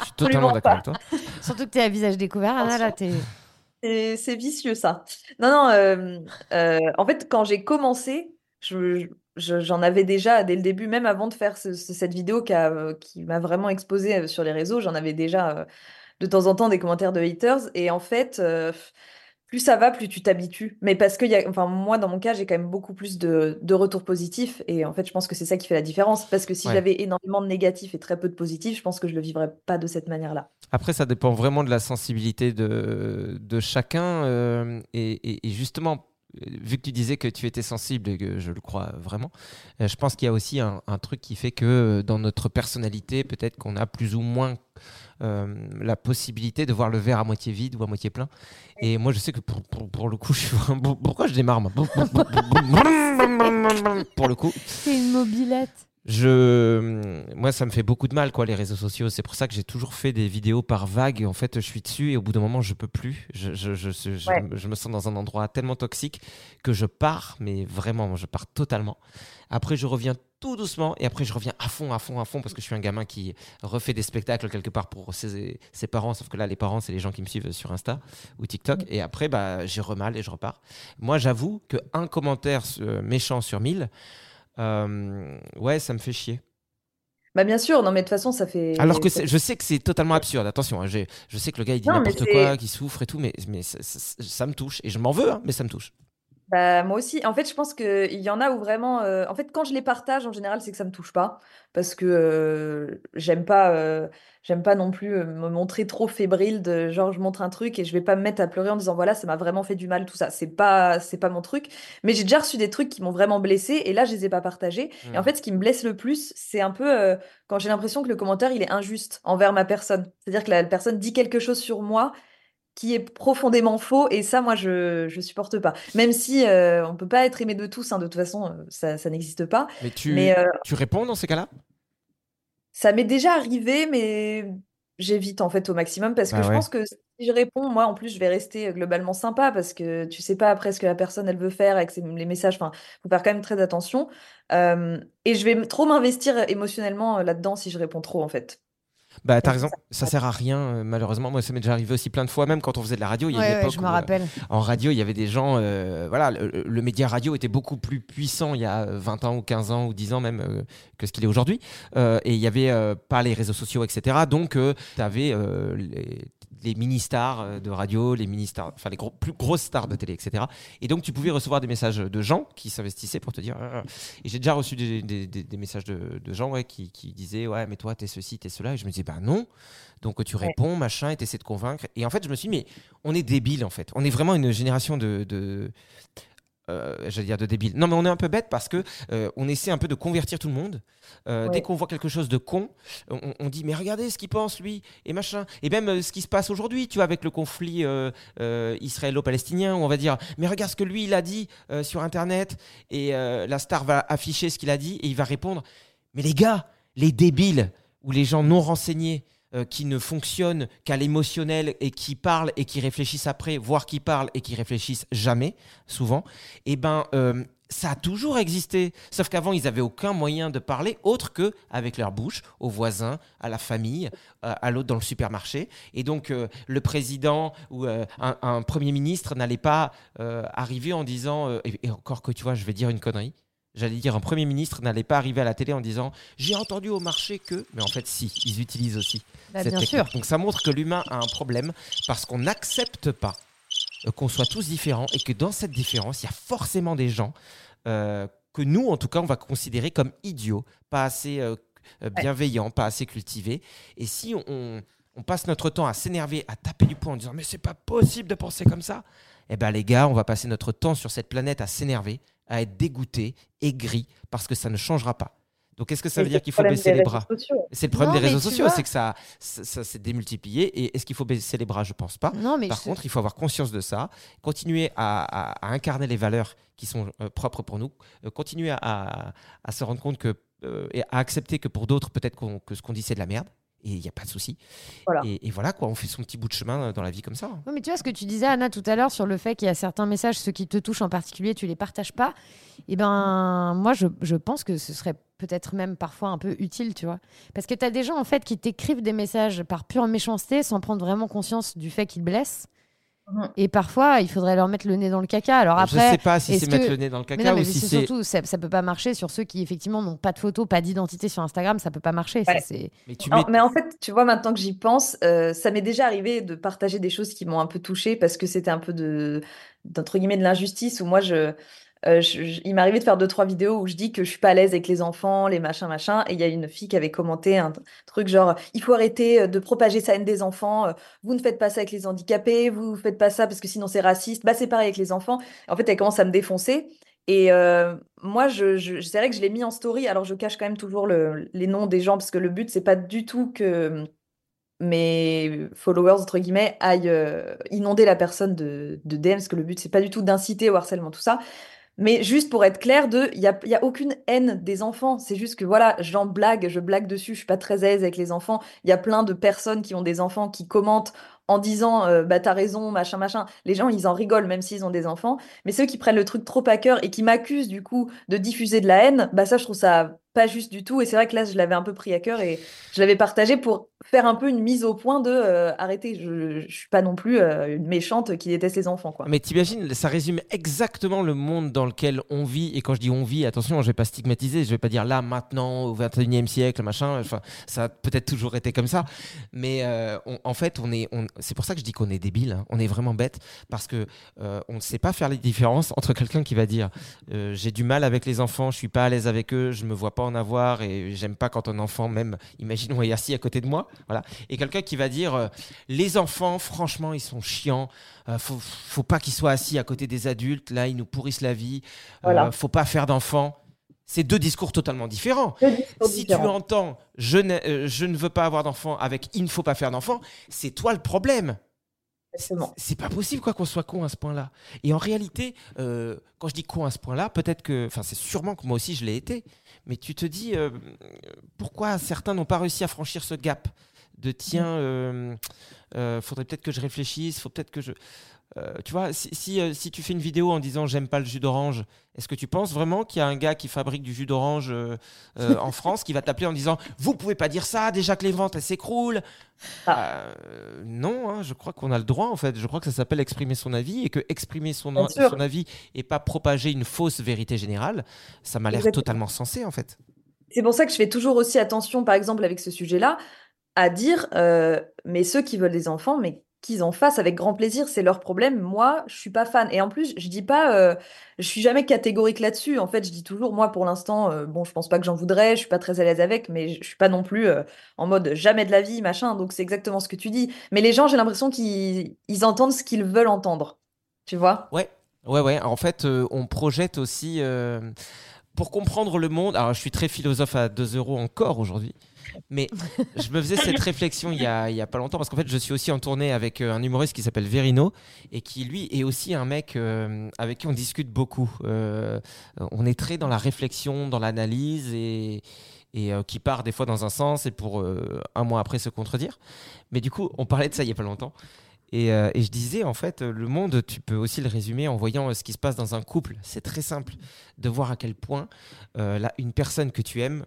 Je suis totalement d'accord avec toi. Surtout que t'es à visage découvert, Anna, là, t'es. C'est vicieux ça. Non, non, euh, euh, en fait, quand j'ai commencé, je- je- j'en avais déjà dès le début, même avant de faire ce- ce- cette vidéo qui m'a vraiment exposé euh, sur les réseaux, j'en avais déjà euh, de temps en temps des commentaires de haters. Et en fait, euh, plus ça va, plus tu t'habitues. Mais parce que, y a, enfin, moi, dans mon cas, j'ai quand même beaucoup plus de, de retours positifs. Et en fait, je pense que c'est ça qui fait la différence. Parce que si Ouais. j'avais énormément de négatifs et très peu de positifs, je pense que je le vivrais pas de cette manière-là. Après, ça dépend vraiment de la sensibilité de, de chacun. euh, et, et- et justement, vu que tu disais que tu étais sensible, et que je le crois vraiment, euh, je pense qu'il y a aussi un, un truc qui fait que euh, dans notre personnalité, peut-être qu'on a plus ou moins la possibilité de voir le verre à moitié vide ou à moitié plein. Et moi, je sais que pour, pour- pour le coup, je suis Pourquoi je démarre moi? Pour le coup. C'est une mobilette. Je, moi, ça me fait beaucoup de mal, quoi, les réseaux sociaux. C'est pour ça que j'ai toujours fait des vidéos par vague. En fait, je suis dessus et au bout d'un moment, je peux plus. Je, je, je, je- je- Ouais. je me sens dans un endroit tellement toxique que je pars, mais vraiment, je pars totalement. Après, je reviens tout doucement et après, je reviens à fond, à fond, à fond parce que je suis un gamin qui refait des spectacles quelque part pour ses, ses parents. Sauf que là, les parents, c'est les gens qui me suivent sur Insta ou TikTok. Et après, bah, j'ai remal et je repars. Moi, j'avoue qu'un commentaire euh, méchant sur 1000, euh, ouais, ça me fait chier. Bah, bien sûr, non, mais de toute façon, ça fait. Alors que je sais que c'est totalement absurde. Attention, hein, je sais que le gars il dit n'importe quoi, qu'il souffre et tout, mais, mais ça, ça- ça me touche et je m'en veux, hein, mais ça me touche. Bah, moi aussi. En fait, je pense qu'il y en a où vraiment. euh, En fait, quand je les partage, en général, c'est que ça me touche pas. Parce que euh, j'aime pas, euh, j'aime pas non plus me montrer trop fébrile de genre, je montre un truc et je vais pas me mettre à pleurer en disant voilà, ça m'a vraiment fait du mal, tout ça. C'est pas, c'est pas mon truc. Mais j'ai déjà reçu des trucs qui m'ont vraiment blessée et là, je les ai pas partagés. Et en Mm. fait, ce qui me blesse le plus, c'est un peu quand j'ai l'impression que le commentaire, il est injuste envers ma personne. C'est-à-dire que la personne dit quelque chose sur moi qui est profondément faux et ça moi je je supporte pas. Même si euh, on peut pas être aimé de tous hein, de toute façon euh, ça, ça n'existe pas. Mais tu, mais euh, tu réponds dans ces cas-là? Ça m'est déjà arrivé mais j'évite en fait au maximum parce que Bah je ouais. pense que si je réponds moi en plus je vais rester euh, globalement sympa parce que tu sais pas après ce que la personne elle veut faire avec ses- les messages. Enfin faut faire quand même très attention. Euh, et je vais trop m'investir émotionnellement là-dedans si je réponds trop en fait Bah, t'as raison, ça- sert à rien, euh, malheureusement. Moi, ça m'est déjà arrivé aussi plein de fois, même quand on faisait de la radio. Il y a Ouais, une ouais, époque je me où, euh, rappelle. en radio, il y avait des gens. euh, voilà, le, le média radio était beaucoup plus puissant il y a 20 ans ou 15 ans ou 10 ans même euh, que ce qu'il est aujourd'hui. Euh, et il y avait euh, pas les réseaux sociaux, etc. Donc, tu avais les, mini-stars euh, de radio, les mini-stars, enfin les gros- plus grosses stars de télé, etc. Et donc, tu pouvais recevoir des messages de gens qui s'investissaient pour te dire. Ah, ah. Et j'ai déjà reçu des, des- des- des messages de, de gens ouais, qui, qui disaient Ouais, mais toi, t'es ceci, t'es cela. Et je me disais Bah non. Donc, tu réponds, machin, et t'essaies de convaincre. Et en fait, je me suis dit Mais on est débile, en fait. On est vraiment une génération de. de euh, j'allais dire de débiles. Non, mais on est un peu bête parce que euh, on essaie un peu de convertir tout le monde. Euh, Ouais. Dès qu'on voit quelque chose de con, on, on dit mais regardez ce qu'il pense lui et machin. Et même euh, ce qui se passe aujourd'hui, tu vois, avec le conflit israélo-palestinien, où on va dire mais regarde ce que lui il a dit sur internet et la star va afficher ce qu'il a dit et il va répondre mais les gars, les débiles ou les gens non renseignés euh, qui ne fonctionnent qu'à l'émotionnel et qui parlent et qui réfléchissent après, voire qui parlent et qui réfléchissent jamais, souvent, eh ben, euh, ça a toujours existé. Sauf qu'avant, ils n'avaient aucun moyen de parler autre que avec leur bouche, aux voisins, à la famille, euh, à l'autre dans le supermarché. Et donc, le président ou un, premier ministre n'allait pas arriver en disant, et encore que tu vois, je vais dire une connerie. J'allais dire, un Premier ministre n'allait pas arriver à la télé en disant J'ai entendu au marché que. Mais en fait, si, ils utilisent aussi. Bah, cette bien technique. sûr. Donc ça montre que l'humain a un problème parce qu'on n'accepte pas euh, qu'on soit tous différents et que dans cette différence, il y a forcément des gens euh, que nous, en tout cas, on va considérer comme idiots, pas assez euh, bienveillants, pas assez cultivés. Et si on passe notre temps à s'énerver, à taper du poing en disant mais c'est pas possible de penser comme ça, eh ben les gars, on va passer notre temps sur cette planète à s'énerver, à être dégoûté, aigri, parce que ça ne changera pas. Donc est-ce que ça veut dire qu'il faut problème baisser des les réseaux bras sociaux. C'est le problème Non, des réseaux sociaux, vois- c'est que ça, ça, ça s'est démultiplié. Et est-ce qu'il faut baisser les bras? Je pense pas. Non, mais Par je- contre, il faut avoir conscience de ça, continuer à, à- à incarner les valeurs qui sont euh, propres pour nous, euh, continuer à, à- à se rendre compte que euh, et à accepter que pour d'autres, peut-être que ce qu'on dit c'est de la merde. Et il n'y a pas de souci. Voilà. Et, et voilà quoi, on fait son petit bout de chemin euh, dans la vie comme ça. Oui, mais tu vois ce que tu disais, Anna, tout à l'heure, sur le fait qu'il y a certains messages, ceux qui te touchent en particulier, tu les partages pas. Eh ben, moi, je, je pense que ce serait peut-être même parfois un peu utile, tu vois. Parce que tu as des gens, en fait, qui t'écrivent des messages par pure méchanceté, sans prendre vraiment conscience du fait qu'ils blessent. Mhm. Et parfois, il faudrait leur mettre le nez dans le caca. Alors Je après, sais pas si c'est mettre que- le nez dans le Mais caca non, mais ou si c'est c'est. surtout, ça, ça peut pas marcher sur ceux qui effectivement n'ont pas de photos, pas d'identité sur Instagram, ça peut pas marcher. ça, Ouais. c'est- Mais tu En- mais fait, tu vois, maintenant que j'y pense, euh, ça m'est déjà arrivé de partager des choses qui m'ont un peu touchée parce que c'était un peu de, d'entre guillemets, de l'injustice où moi, je, euh, je- je- il m'arrivait de faire deux, trois vidéos où je dis que je suis pas à l'aise avec les enfants, les machins, machins. Et il y a une fille qui avait commenté un truc genre, il faut arrêter euh, de propager sa haine des enfants. euh, Vous ne faites pas ça avec les handicapés, vous faites pas ça parce que sinon c'est raciste. Bah, c'est pareil avec les enfants. En fait, elle commence à me défoncer. Et euh, moi, je, je, c'est vrai que je l'ai mis en story. Alors, je cache quand même toujours le- les noms des gens parce que le but, c'est pas du tout que mes followers, entre guillemets, aillent euh, inonder la personne de, de DM, parce que le but, c'est pas du tout d'inciter au harcèlement, tout ça. Mais juste pour être clair, il y a, y a aucune haine des enfants. C'est juste que voilà, j'en blague, je blague dessus. Je suis pas très à l'aise avec les enfants. Il y a plein de personnes qui ont des enfants qui commentent en disant euh, bah t'as raison, machin, machin. Les gens, ils en rigolent même s'ils ont des enfants. Mais ceux qui prennent le truc trop à cœur et qui m'accusent du coup de diffuser de la haine, bah ça, je trouve ça pas juste du tout. Et c'est vrai que là, je l'avais un peu pris à cœur et je l'avais partagé pour faire un peu une mise au point de euh, arrêter. Je, je suis pas non plus euh, une méchante qui déteste les enfants, quoi. Mais t'imagines, ça résume exactement le monde dans lequel on vit. Et quand je dis on vit, attention, je vais pas stigmatiser, je vais pas dire là, maintenant, au 21e siècle, machin. Enfin, ça a peut-être toujours été comme ça. Mais euh, en fait, on est, c'est pour ça que je dis qu'on est débile. hein. On est vraiment bête parce que on ne sait pas faire les différences entre quelqu'un qui va dire j'ai du mal avec les enfants, je suis pas à l'aise avec eux, je me vois pas en avoir et j'aime pas quand un enfant, même, imaginons, est assis à côté de moi. Voilà. Et quelqu'un qui va dire euh, les enfants, franchement, ils sont chiants. Euh, faut, faut pas qu'ils soient assis à côté des adultes. Là, ils nous pourrissent la vie. Euh, Voilà. faut pas faire d'enfants. C'est deux discours totalement différents. Discours Si différents. tu entends je, n'ai- euh, je ne veux pas avoir d'enfants avec il ne faut pas faire d'enfants, c'est toi le problème. C'est pas possible quoi qu'on soit con à ce point-là. Et en réalité, euh, quand je dis con à ce point-là, peut-être que, enfin, c'est sûrement que moi aussi je l'ai été. Mais tu te dis euh, pourquoi certains n'ont pas réussi à franchir ce gap de tiens, euh, euh, faudrait peut-être que je réfléchisse, faut peut-être que je. Euh, tu vois, si, si, euh, si tu fais une vidéo en disant j'aime pas le jus d'orange, est-ce que tu penses vraiment qu'il y a un gars qui fabrique du jus d'orange euh, euh, en France qui va t'appeler en disant vous pouvez pas dire ça, déjà que les ventes elles s'écroulent Euh, Non, hein, je crois qu'on a le droit en fait. Je crois que ça s'appelle exprimer son avis et que exprimer son, avis et pas propager une fausse vérité générale, ça m'a l'air totalement sensé en fait. C'est pour ça que je fais toujours aussi attention, par exemple, avec ce sujet-là, à dire, mais ceux qui veulent des enfants, mais qu'ils en fassent avec grand plaisir, c'est leur problème. Moi, je suis pas fan. Et en plus, je dis pas, euh, je suis jamais catégorique là-dessus. En fait, je dis toujours, moi, pour l'instant, euh, bon, je pense pas que j'en voudrais, je suis pas très à l'aise avec, mais je suis pas non plus euh, en mode jamais de la vie, machin. Donc, c'est exactement ce que tu dis. Mais les gens, j'ai l'impression qu'ils ils entendent ce qu'ils veulent entendre. Tu vois? Ouais, ouais, ouais. En fait, on projette aussi. pour comprendre le monde, alors je suis très philosophe à 2 euros encore aujourd'hui, mais je me faisais cette réflexion il y, a, pas longtemps parce qu'en fait je suis aussi en tournée avec euh, un humoriste qui s'appelle Verino et qui lui est aussi un mec euh, avec qui on discute beaucoup. Euh, on est très dans la réflexion, dans l'analyse et, qui part des fois dans un sens et pour un mois après se contredire. Mais du coup, on parlait de ça il y a pas longtemps. Et, je disais, en fait, le monde, tu peux aussi le résumer en voyant ce qui se passe dans un couple. C'est très simple de voir à quel point une personne que tu aimes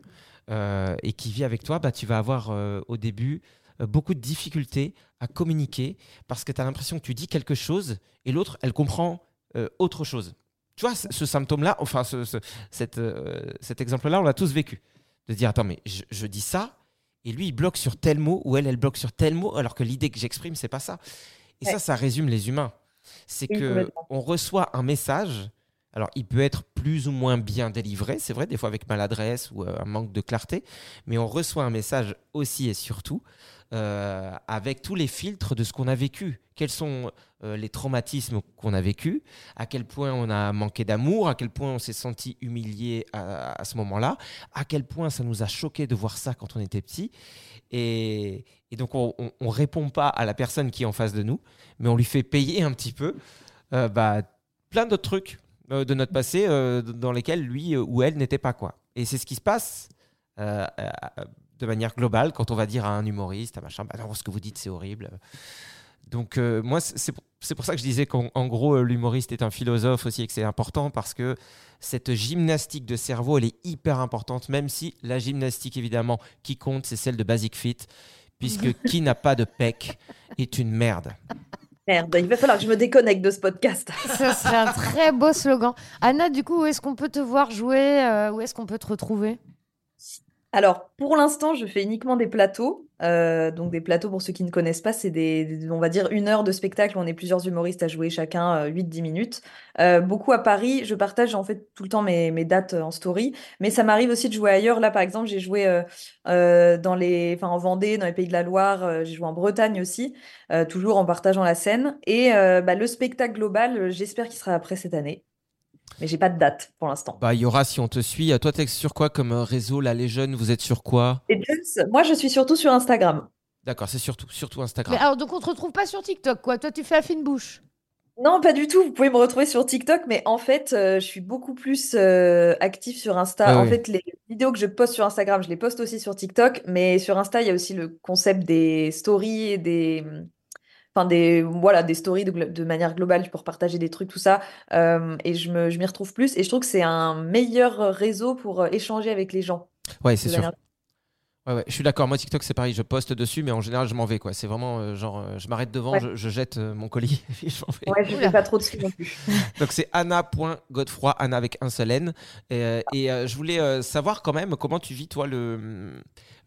et qui vit avec toi, bah, tu vas avoir euh, au début euh, beaucoup de difficultés à communiquer parce que tu as l'impression que tu dis quelque chose et l'autre, elle comprend euh, autre chose. Tu vois, ce, symptôme-là, enfin, ce, ce- cette, euh, cet exemple-là, on l'a tous vécu. De dire, attends, mais je, je dis ça, et lui, il bloque sur tel mot, ou elle, elle bloque sur tel mot, alors que l'idée que j'exprime, c'est pas ça. Et ça, ça résume les humains. C'est Oui, que on reçoit un message. Alors, il peut être plus ou moins bien délivré, c'est vrai, des fois avec maladresse ou euh, un manque de clarté, mais on reçoit un message aussi et surtout euh, avec tous les filtres de ce qu'on a vécu. Quels sont euh, les traumatismes qu'on a vécu, à quel point on a manqué d'amour, à quel point on s'est senti humilié à, ce moment-là, à quel point ça nous a choqué de voir ça quand on était petit? Et, donc on ne répond pas à la personne qui est en face de nous, mais on lui fait payer un petit peu bah, plein d'autres trucs de notre passé euh, dans lesquels lui ou elle n'était pas. quoi. Et c'est ce qui se passe euh, euh, de manière globale quand on va dire à un humoriste, à machin, bah non, ce que vous dites c'est horrible. Donc euh, moi, c'est pour, ça que je disais qu'en en gros, euh, l'humoriste est un philosophe aussi et que c'est important parce que cette gymnastique de cerveau, elle est hyper importante, même si la gymnastique, évidemment, qui compte, c'est celle de Basic Fit, puisque qui n'a pas de pec est une merde. Merde, il va falloir que je me déconnecte de ce podcast. Ce serait un très beau slogan. Anna, du coup, où est-ce qu'on peut te voir jouer euh, Où est-ce qu'on peut te retrouver? Alors, pour l'instant, je fais uniquement des plateaux. Euh, donc, des plateaux, pour ceux qui ne connaissent pas, c'est des, on va dire, une heure de spectacle. On est plusieurs humoristes à jouer chacun euh, 8-10 minutes. Euh, beaucoup à Paris. Je partage en fait tout le temps mes, dates euh, en story. Mais ça m'arrive aussi de jouer ailleurs. Là, par exemple, j'ai joué euh, euh, dans les, en Vendée, dans les Pays de la Loire. euh, j'ai joué en Bretagne aussi, euh, toujours en partageant la scène. Et euh, bah, le spectacle global, euh, j'espère qu'il sera après cette année. Mais j'ai pas de date pour l'instant. Bah, il y aura si on te suit. Toi, t'es sur quoi comme euh, réseau Là, les jeunes, vous êtes sur quoi? Moi, je suis surtout sur Instagram. D'accord, c'est surtout, surtout Instagram. Mais alors, donc, on te retrouve pas sur TikTok, quoi. Toi, tu fais la fine bouche. Non, pas du tout. Vous pouvez me retrouver sur TikTok, mais en fait, euh, je suis beaucoup plus euh, active sur Insta. Ah en oui. fait, les vidéos que je poste sur Instagram, je les poste aussi sur TikTok, mais sur Insta, il y a aussi le concept des stories et des, enfin des, voilà, des stories de, manière globale pour partager des trucs, tout ça. Euh, et je me, je m'y retrouve plus. Et je trouve que c'est un meilleur réseau pour euh, échanger avec les gens. Ouais, c'est sûr. manière- Ouais, ouais, je suis d'accord. Moi, TikTok, c'est pareil. Je poste dessus, mais en général, je m'en vais. quoi. C'est vraiment euh, genre, euh, je m'arrête devant, Ouais. je, je jette euh, mon colis et je m'en vais. Ouais, je fais pas trop dessus non plus. Donc, c'est Anna.Godefroy, Anna avec un seul N. Et, euh, et, euh, je voulais euh, savoir quand même comment tu vis, toi, le,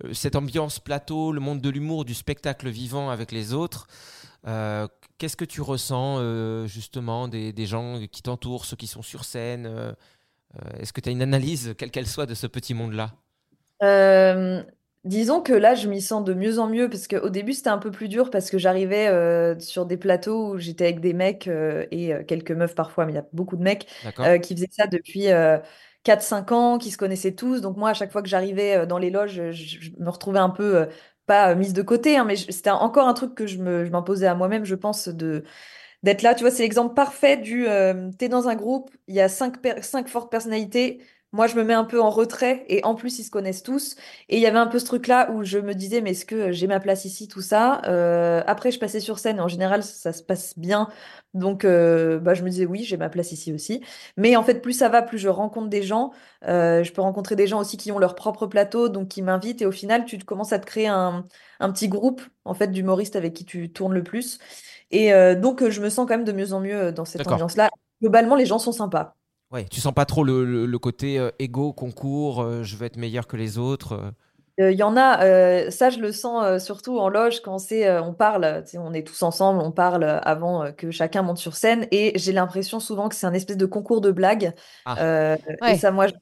euh, cette ambiance plateau, le monde de l'humour, du spectacle vivant avec les autres. Euh, Qu'est-ce que tu ressens, euh, justement, des, des gens qui t'entourent, ceux qui sont sur scène Est-ce que tu as une analyse, quelle qu'elle soit, de ce petit monde-là? Euh, disons que là, je m'y sens de mieux en mieux parce qu'au début, c'était un peu plus dur parce que j'arrivais euh, sur des plateaux où j'étais avec des mecs euh, et euh, quelques meufs parfois, mais il y a beaucoup de mecs D'accord qui faisaient ça depuis euh, 4-5 ans, qui se connaissaient tous. Donc moi, à chaque fois que j'arrivais dans les loges, je, je me retrouvais un peu, pas mise de côté, hein, mais je- c'était encore un truc que je me, je m'imposais à moi-même, je pense, de d'être là. Tu vois, c'est l'exemple parfait du t'es dans un groupe, il y a cinq, per- cinq fortes personnalités. Moi, je me mets un peu en retrait et en plus, ils se connaissent tous. Et il y avait un peu ce truc-là où je me disais, mais est-ce que j'ai ma place ici, tout ça? Euh, après, je passais sur scène et en général, ça se passe bien. Donc, euh, bah, je me disais, oui, j'ai ma place ici aussi. Mais en fait, plus ça va, plus je rencontre des gens. Euh, je peux rencontrer des gens aussi qui ont leur propre plateau, donc qui m'invitent. Et au final, tu commences à te créer un, un petit groupe en fait d'humoristes avec qui tu tournes le plus. Et euh, donc, euh, je me sens quand même de mieux en mieux euh, dans cette ambiance-là. Globalement, les gens sont sympas. Ouais, tu sens pas trop le, le- le côté euh, égo, concours, euh, je veux être meilleur que les autres. euh. Euh, Il y en a, euh, ça je le sens euh, surtout en loge quand c'est, euh, on parle, on est tous ensemble, on parle euh, avant euh, que chacun monte sur scène et j'ai l'impression souvent que c'est un espèce de concours de blagues. Ah. Euh, Ouais. Et ça, moi, je-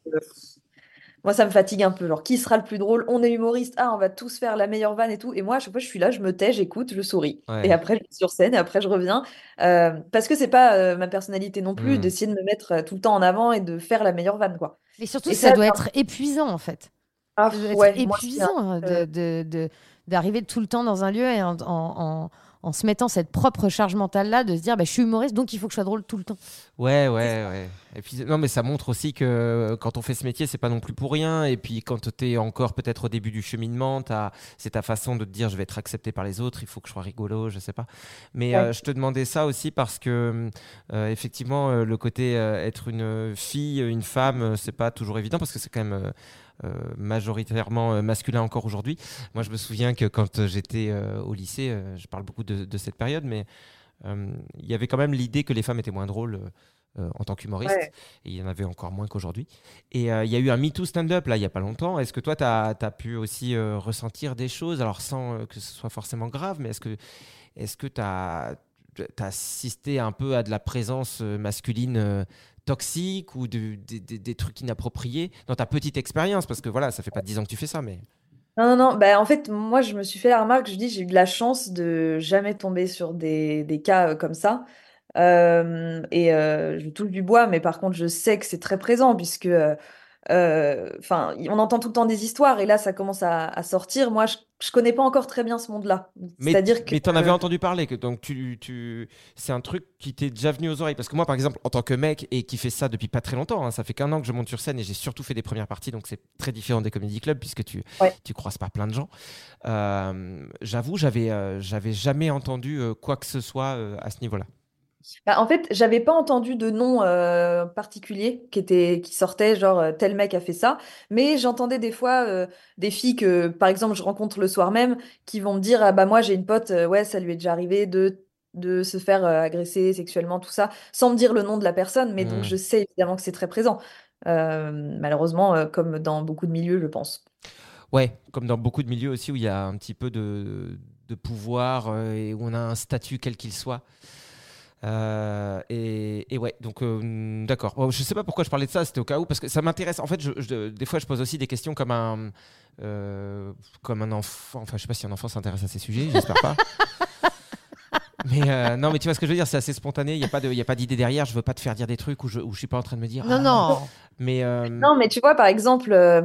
moi, ça me fatigue un peu. Genre, qui sera le plus drôle? On est humoriste, ah, on va tous faire la meilleure vanne et tout. Et moi, à chaque fois, je suis là, je me tais, j'écoute, je souris. Ouais. Et après, je vais sur scène et après, je reviens. Euh, parce que c'est pas euh, ma personnalité non plus Mm. d'essayer de me mettre euh, tout le temps en avant et de faire la meilleure vanne, quoi. Mais surtout, Et ça, ça, doit être épuisant, en fait. Ah, Ça doit ouais, épuisant hein, de- de- de- d'arriver tout le temps dans un lieu et en, en- en- en se mettant cette propre charge mentale-là, de se dire bah, je suis humoriste, donc il faut que je sois drôle tout le temps. Ouais, ouais, ouais. Et puis, non, mais ça montre aussi que euh, quand on fait ce métier, c'est pas non plus pour rien. Et puis, quand tu es encore peut-être au début du cheminement, t'as- c'est ta façon de te dire je vais être accepté par les autres, il faut que je sois rigolo, je sais pas. Mais Ouais. euh, je te demandais ça aussi parce que, euh, effectivement, le côté euh, être une fille, une femme, c'est pas toujours évident parce que c'est quand même. Euh, majoritairement euh, masculin encore aujourd'hui. Moi, je me souviens que quand j'étais euh, au lycée, je parle beaucoup de, de cette période, mais il y avait quand même l'idée que les femmes étaient moins drôles euh, en tant qu'humoriste. Ouais. Et il y en avait encore moins qu'aujourd'hui. Et euh, il y a eu un MeToo stand-up là, il n'y a pas longtemps. Est-ce que toi, tu as, pu aussi euh, ressentir des choses, alors sans que ce soit forcément grave, mais est-ce que tu as, assisté un peu à de la présence masculine toxiques ou de- des- trucs inappropriés dans ta petite expérience Parce que voilà, ça fait pas 10 ans que tu fais ça, mais. Non, non, non. Bah, en fait, moi, je me suis fait la remarque, je dis, j'ai eu de la chance de jamais tomber sur des, des cas euh, comme ça. Euh, et euh, je touche du bois, mais par contre, je sais que c'est très présent, puisque, euh, euh, enfin, on entend tout le temps des histoires, et là, ça commence à, à sortir. Moi, je, je connais pas encore très bien ce monde-là. Mais, C'est-à-dire que. mais t'en avais euh, entendu parler, que donc tu, tu, c'est un truc qui t'est déjà venu aux oreilles. Parce que moi, par exemple, en tant que mec et qui fait ça depuis pas très longtemps, hein, ça fait qu'un an que je monte sur scène et j'ai surtout fait des premières parties, donc c'est très différent des comédie clubs puisque tu, Ouais. tu croises pas plein de gens. Euh, J'avoue, j'avais, euh, j'avais jamais entendu quoi que ce soit à ce niveau-là. Bah, en fait, j'avais pas entendu de nom euh, particulier qui était qui sortait genre euh, tel mec a fait ça, mais j'entendais des fois euh, des filles que par exemple je rencontre le soir même qui vont me dire ah bah moi j'ai une pote euh, ouais ça lui est déjà arrivé de de se faire agresser sexuellement tout ça sans me dire le nom de la personne, mais donc Mm. je sais évidemment que c'est très présent. Malheureusement comme dans beaucoup de milieux je pense. Ouais, comme dans beaucoup de milieux aussi où il y a un petit peu de, de pouvoir et où on a un statut quel qu'il soit. Euh, et, et ouais, donc euh, d'accord. Bon, je sais pas pourquoi je parlais de ça, c'était au cas où, parce que ça m'intéresse. En fait, je- je- des fois, je pose aussi des questions comme un, euh, comme un enfant. Enfin, je sais pas si un enfant s'intéresse à ces sujets, j'espère pas. Mais euh, non, mais tu vois ce que je veux dire, c'est assez spontané. Il n'y a pas de, il y a pas d'idée derrière. Je veux pas te faire dire des trucs où je, où je suis pas en train de me dire. Non, ah, non. Mais euh, Non, mais tu vois, par exemple, euh,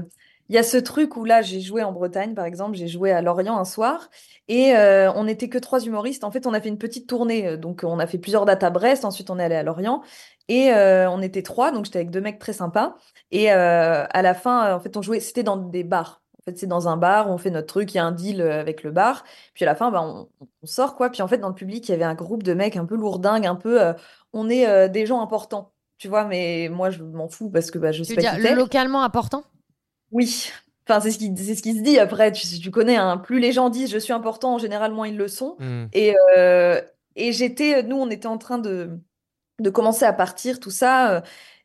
il y a ce truc où là, j'ai joué en Bretagne, par exemple, j'ai joué à Lorient un soir, et euh, on n'était que trois humoristes. En fait, on a fait une petite tournée, euh, donc on a fait plusieurs dates à Brest, ensuite on est allé à Lorient, et euh, on était trois, donc j'étais avec deux mecs très sympas. Et euh, à la fin, en fait, on jouait, c'était dans des bars. En fait, c'est dans un bar, on fait notre truc, il y a un deal avec le bar, puis à la fin, bah, on, on sort, quoi. Puis en fait, dans le public, il y avait un groupe de mecs un peu lourdingues, un peu, on est des gens importants. Tu vois, mais moi, je m'en fous parce que bah, je sais pas dire qui localement important? Oui, enfin, c'est ce qui, c'est ce qui se dit après. Tu, tu connais, hein, plus les gens disent je suis important, en général, moins ils le sont. hmm. Et, euh, et j'étais, nous, on était en train de, de commencer à partir, tout ça. euh,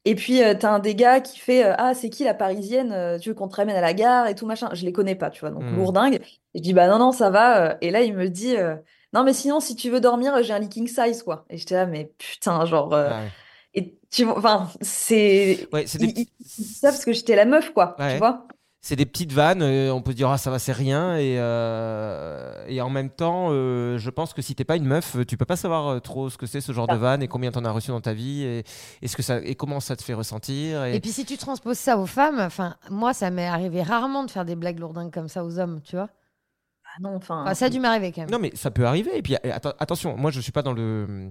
et puis, t'as un des gars qui fait euh, Ah, c'est qui la parisienne euh, Tu veux qu'on te ramène à la gare et tout machin? Je les connais pas, tu vois, donc Mm. lourdingue. Et je dis Bah non, non, ça va. euh. Et là, il me dit euh, Non, mais sinon, si tu veux dormir, j'ai un leaking size, quoi. Et j'étais là, mais putain, genre. euh, ouais. Et tu vois, enfin, c'est. Ouais, c'est des Ils, ils- ça parce que j'étais la meuf, quoi, Ouais. tu vois C'est des petites vannes, euh, on peut se dire ah ça va c'est rien et, euh, et en même temps euh, je pense que si t'es pas une meuf tu peux pas savoir trop ce que c'est ce genre de vanne et combien t'en as reçu dans ta vie et, et ce que ça et comment ça te fait ressentir et, Et puis si tu transposes ça aux femmes, enfin moi ça m'est arrivé rarement de faire des blagues lourdingues comme ça aux hommes, tu vois. Ah non, enfin. Enfin, ça a dû m'arriver quand même. non mais ça peut arriver et puis atten- attention moi je suis pas dans le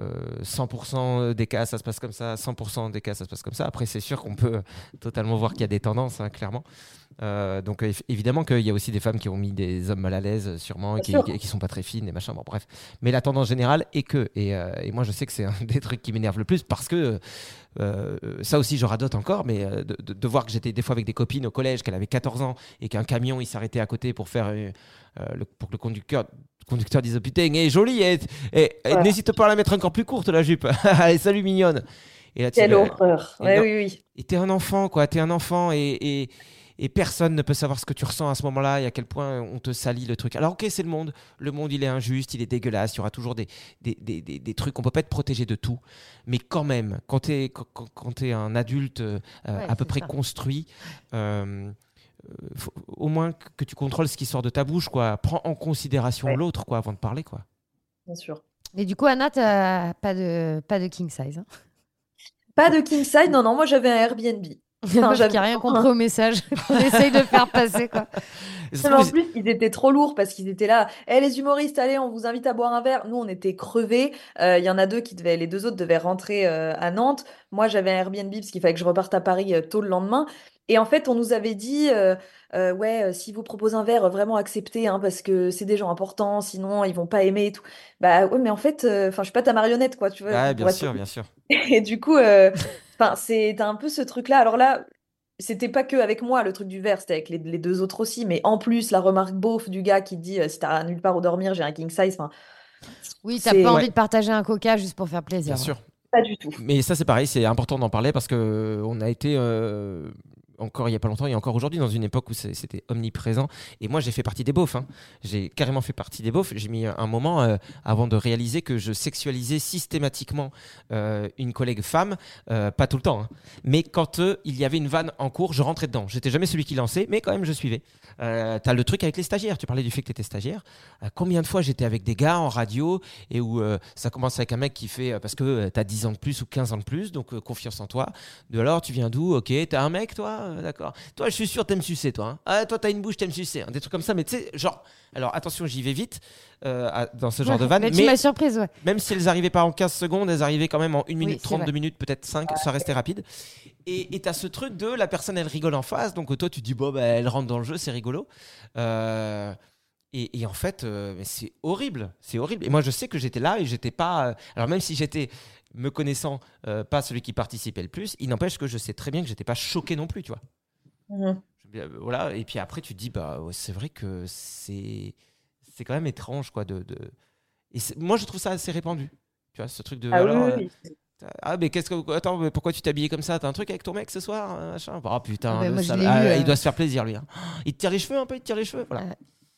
euh, 100% des cas ça se passe comme ça 100% des cas ça se passe comme ça. Après c'est sûr qu'on peut totalement voir qu'il y a des tendances hein, clairement Euh, donc euh, évidemment qu'il y a aussi des femmes qui ont mis des hommes mal à l'aise sûrement et qui, et qui sont pas très fines et machin. Bon bref. Mais la tendance générale est que et, euh, et moi je sais que c'est un des trucs qui m'énerve le plus parce que euh, ça aussi je radote encore mais euh, de, de- de voir que j'étais des fois avec des copines au collège qu'elle avait 14 ans et qu'un camion il s'arrêtait à côté pour faire euh, euh, le- pour que le conducteur conducteur dise oh, putain elle est jolie et, et- n'hésite pas à la mettre encore plus courte la jupe. Allez salut mignonne et là, tu Quelle horreur. Ouais, oui, oui. et t'es un enfant, quoi. T'es un enfant et, et, et personne ne peut savoir ce que tu ressens à ce moment-là et à quel point on te salit le truc. Alors, ok, c'est le monde. Le monde, il est injuste, il est dégueulasse. Il y aura toujours des, des, des, des, des trucs. On peut pas être protégé de tout. Mais quand même, quand t'es quand, quand- quand t'es un adulte euh, Ouais, à peu près ça. construit, euh, faut- au moins que que tu contrôles ce qui sort de ta bouche, quoi. Prends en considération Ouais. l'autre, quoi, avant de parler, quoi. Bien sûr. Mais du coup Anna t'as pas de pas de king size. Hein? Pas de king size, non, non, moi j'avais un Airbnb. Enfin, J'ai j'avais- rien compris au message qu'on essaye de faire passer quoi. Non, en plus, ils étaient trop lourds parce qu'ils étaient là. Eh les humoristes, allez, on vous invite à boire un verre. Nous, on était crevés. Euh, Il y en a deux qui devaient, les deux autres devaient rentrer euh, à Nantes. Moi, j'avais un Airbnb parce qu'il fallait que je reparte à Paris euh, tôt le lendemain. Et en fait, on nous avait dit, euh, euh, ouais, euh, si vous proposez un verre, vraiment acceptez, hein, parce que c'est des gens importants, sinon ils vont pas aimer et tout. Bah ouais, mais en fait, euh, enfin, je suis pas ta marionnette, quoi, tu vois. Pour bien être sûr, bien sûr. Et du coup, euh, enfin, c'est un peu ce truc-là. Alors là, c'était pas que avec moi le truc du verre, c'était avec les, les deux autres aussi. Mais en plus, la remarque beauf du gars qui dit euh, si t'as nulle part où dormir, j'ai un king size. Enfin, Oui, t'as pas envie Ouais. de partager un coca juste pour faire plaisir. Bien sûr. pas du tout. Mais ça, c'est pareil, c'est important d'en parler parce que on a été. euh, encore il y a pas longtemps et encore aujourd'hui dans une époque où c'était omniprésent. Et moi, j'ai fait partie des beaufs. hein. J'ai carrément fait partie des beaufs. J'ai mis un moment euh, avant de réaliser que je sexualisais systématiquement euh, une collègue femme, euh, pas tout le temps, hein. mais quand il y avait une vanne en cours, je rentrais dedans. J'étais jamais celui qui lançait, mais quand même je suivais. Euh, T'as le truc avec les stagiaires. Tu parlais du fait que tu étais stagiaire. Euh, combien de fois j'étais avec des gars en radio et où euh, ça commence avec un mec qui fait euh, parce que tu as 10 ans de plus ou 15 ans de plus, donc confiance en toi. De alors, tu viens d'où? Ok, t'as un mec, toi? D'accord. Toi, je suis sûr, t'aimes sucer, toi. hein. Ah, toi, t'as une bouche, t'aimes sucer. hein. Des trucs comme ça, mais tu sais, genre. Alors, attention, j'y vais vite euh, à- dans ce genre de vanne. Mais tu m'as surprise, ouais. Même si elles arrivaient pas en 15 secondes, elles arrivaient quand même en 1 minute c'est 30, vrai. 2 minutes, peut-être 5, ça restait rapide. Et tu as ce truc de la personne, elle rigole en face, donc toi, tu dis, bon, bah, elle rentre dans le jeu, c'est rigolo. Euh, et, et en fait, euh, mais c'est horrible, c'est horrible. Et moi, je sais que j'étais là et j'étais pas. euh, alors, même si j'étais, me connaissant, euh, pas celui qui participait le plus, il n'empêche que je sais très bien que j'étais pas choqué non plus, tu vois. Mhm. Je- euh, Voilà, et puis après, tu te dis, bah, ouais, c'est vrai que c'est c'est quand même étrange, quoi. De, de... Et moi, je trouve ça assez répandu. Tu vois, ce truc de. Ah oui, alors, oui, euh, oui. ah, mais qu'est-ce que. Attends, mais pourquoi tu t'es habillé comme ça? T'as un truc avec ton mec ce soir hein, machin? Oh putain, Ah bah, moi, ah, eu, euh. il doit se faire plaisir, lui. hein. Il te tire les cheveux un peu, il te tire les cheveux. Voilà.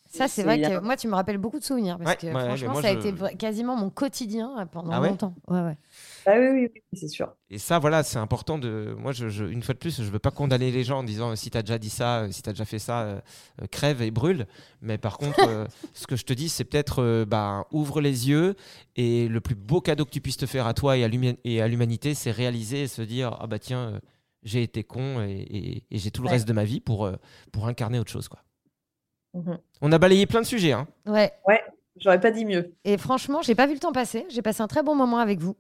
Ça, c'est vrai que moi, tu me rappelles beaucoup de souvenirs. Parce Ouais, que ouais, franchement, moi, ça a je- été quasiment mon quotidien euh, pendant Ah ouais? longtemps. Ouais, ouais. Ah oui, oui, oui, c'est sûr. Et ça, voilà, c'est important de. Moi, je, je- une fois de plus, je veux pas condamner les gens en disant euh, si t'as déjà dit ça, euh, si t'as déjà fait ça, euh, crève et brûle. Mais par contre, euh, ce que je te dis, c'est peut-être euh, bah, ouvre les yeux et le plus beau cadeau que tu puisses te faire à toi et à l'huma- et à l'humanité, c'est réaliser et se dire ah bah tiens, euh, j'ai été con et, et- et j'ai tout le Ouais. reste de ma vie pour, euh, pour incarner autre chose. Quoi. Mhm. On a balayé plein de sujets. Hein. Ouais. Ouais, j'aurais pas dit mieux. Et franchement, j'ai pas vu le temps passer. J'ai passé un très bon moment avec vous.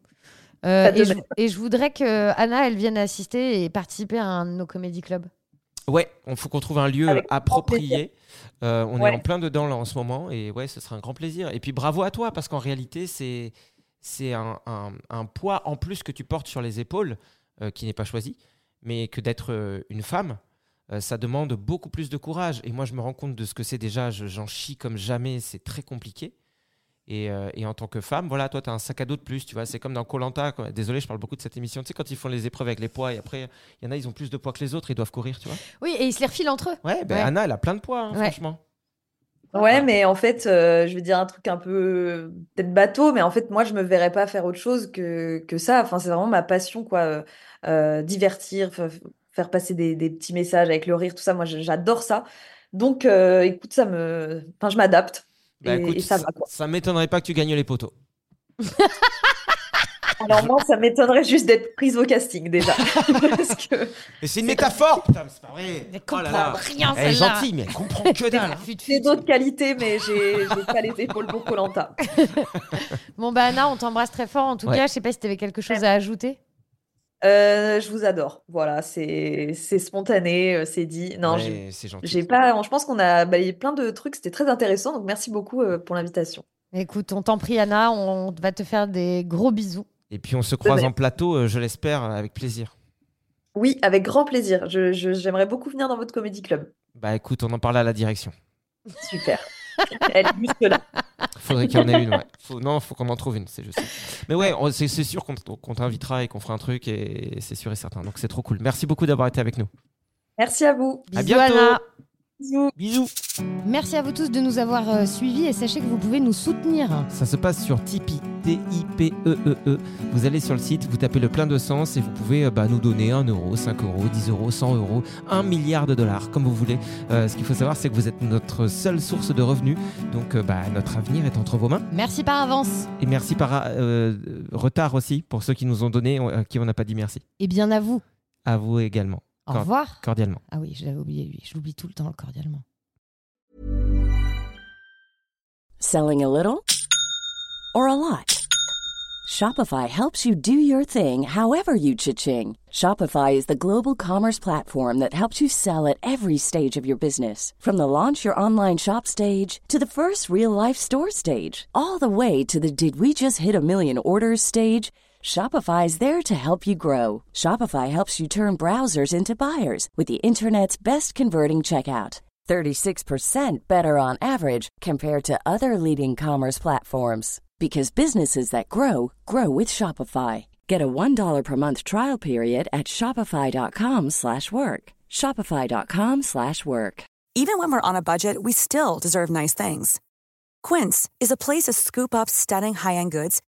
Euh, et, je, même. et je voudrais que Anna, elle vienne assister et participer à un de nos comédie clubs. Ouais, il faut qu'on trouve un lieu Avec approprié. Euh, on Ouais. est en plein dedans là en ce moment et ouais, ce sera un grand plaisir. Et puis bravo à toi parce qu'en réalité, c'est c'est un, un- un poids en plus que tu portes sur les épaules euh, qui n'est pas choisi, mais que d'être euh, une femme, euh, ça demande beaucoup plus de courage. Et moi, je me rends compte de ce que c'est déjà. je- J'en chie comme jamais. C'est très compliqué. Et, euh, et en tant que femme, voilà, toi, tu as un sac à dos de plus, tu vois. C'est comme dans Colanta. Désolé, je parle beaucoup de cette émission. Tu sais, quand ils font les épreuves avec les poids et après, il y en a, ils ont plus de poids que les autres, ils doivent courir, tu vois. Oui, et ils se les refilent entre eux. Ouais, ben Ouais. Anna, elle a plein de poids, hein, Ouais. franchement. Ouais, mais en fait, euh, je vais dire un truc un peu peut-être bateau, mais en fait, moi, je me verrais pas faire autre chose que, que ça. Enfin, c'est vraiment ma passion, quoi. Euh, divertir, faire passer des, des petits messages avec le rire, tout ça. Moi, j'adore ça. Donc, euh, écoute, ça me, enfin, je m'adapte Bah, et, écoute, et ça m'étonnerait pas que tu gagnes les poteaux. Alors moi, ça m'étonnerait juste d'être prise au casting déjà, parce que Et c'est une métaphore Putain, mais c'est pas vrai Elle Oh là comprend là. rien, Elle est gentille, mais elle comprend que dalle j'ai d'autres qualités, mais j'ai pas les épaules pour Colanta. Bon, bah Anna, on t'embrasse très fort. En tout Ouais. cas, je sais pas si tu avais quelque chose à ajouter. Euh, je vous adore. Voilà, c'est c'est spontané, euh, c'est dit. Non, Ouais, j'ai c'est gentil. j'ai pas. Je pense qu'on a balayé plein de trucs. C'était très intéressant. Donc merci beaucoup euh, pour l'invitation. Écoute, on t'en prie, Anna. On va te faire des gros bisous. Et puis on se croise même. en plateau, euh, je l'espère, avec plaisir. Oui, avec grand plaisir. Je, je- j'aimerais beaucoup venir dans votre comédie club. Bah écoute, on en parle à la direction. Super. Elle est juste là. Faudrait qu'il y en ait une, ouais. Faut, non, faut qu'on en trouve une, c'est juste. Mais ouais, on- c'est c'est sûr qu'on qu'on t'invitera et qu'on fera un truc, et c'est sûr et certain. Donc c'est trop cool. Merci beaucoup d'avoir été avec nous. Merci à vous. À Bisous, bientôt. Anna. Bisous. Bisous. Merci à vous tous de nous avoir euh, suivis et sachez que vous pouvez nous soutenir. Ça se passe sur Tipeee, T-I-P-E-E-E. E Vous allez sur le site, vous tapez le plein de sens et vous pouvez euh, bah, nous donner 1 euro, 5 euros, 10 euros, 100 euros, 1 milliard de dollars, comme vous voulez. Euh, ce qu'il faut savoir, c'est que vous êtes notre seule source de revenus. Donc, euh, bah, notre avenir est entre vos mains. Merci par avance. Et merci par euh, retard aussi pour ceux qui nous ont donné, à qui on n'a pas dit merci. Et bien à vous. À vous également. Au revoir. Cordialement. Ah oui, je l'avais oublié lui. Je l'oublie tout le temps, cordialement. Selling a little or a lot? Shopify helps you do your thing however you cha-ching. Shopify is the global commerce platform that helps you sell at every stage of your business. From the launch your online shop stage to the first real life store stage, all the way to the did we just hit a million orders stage. Shopify is there to help you grow. Shopify helps you turn browsers into buyers with the internet's best converting checkout. 36% better on average compared to other leading commerce platforms because businesses that grow grow with Shopify. Get a $1 per month trial period at shopify.com/work. Shopify.com slash work. Even when we're on a budget, we still deserve nice things. Quince is a place to scoop up stunning high-end goods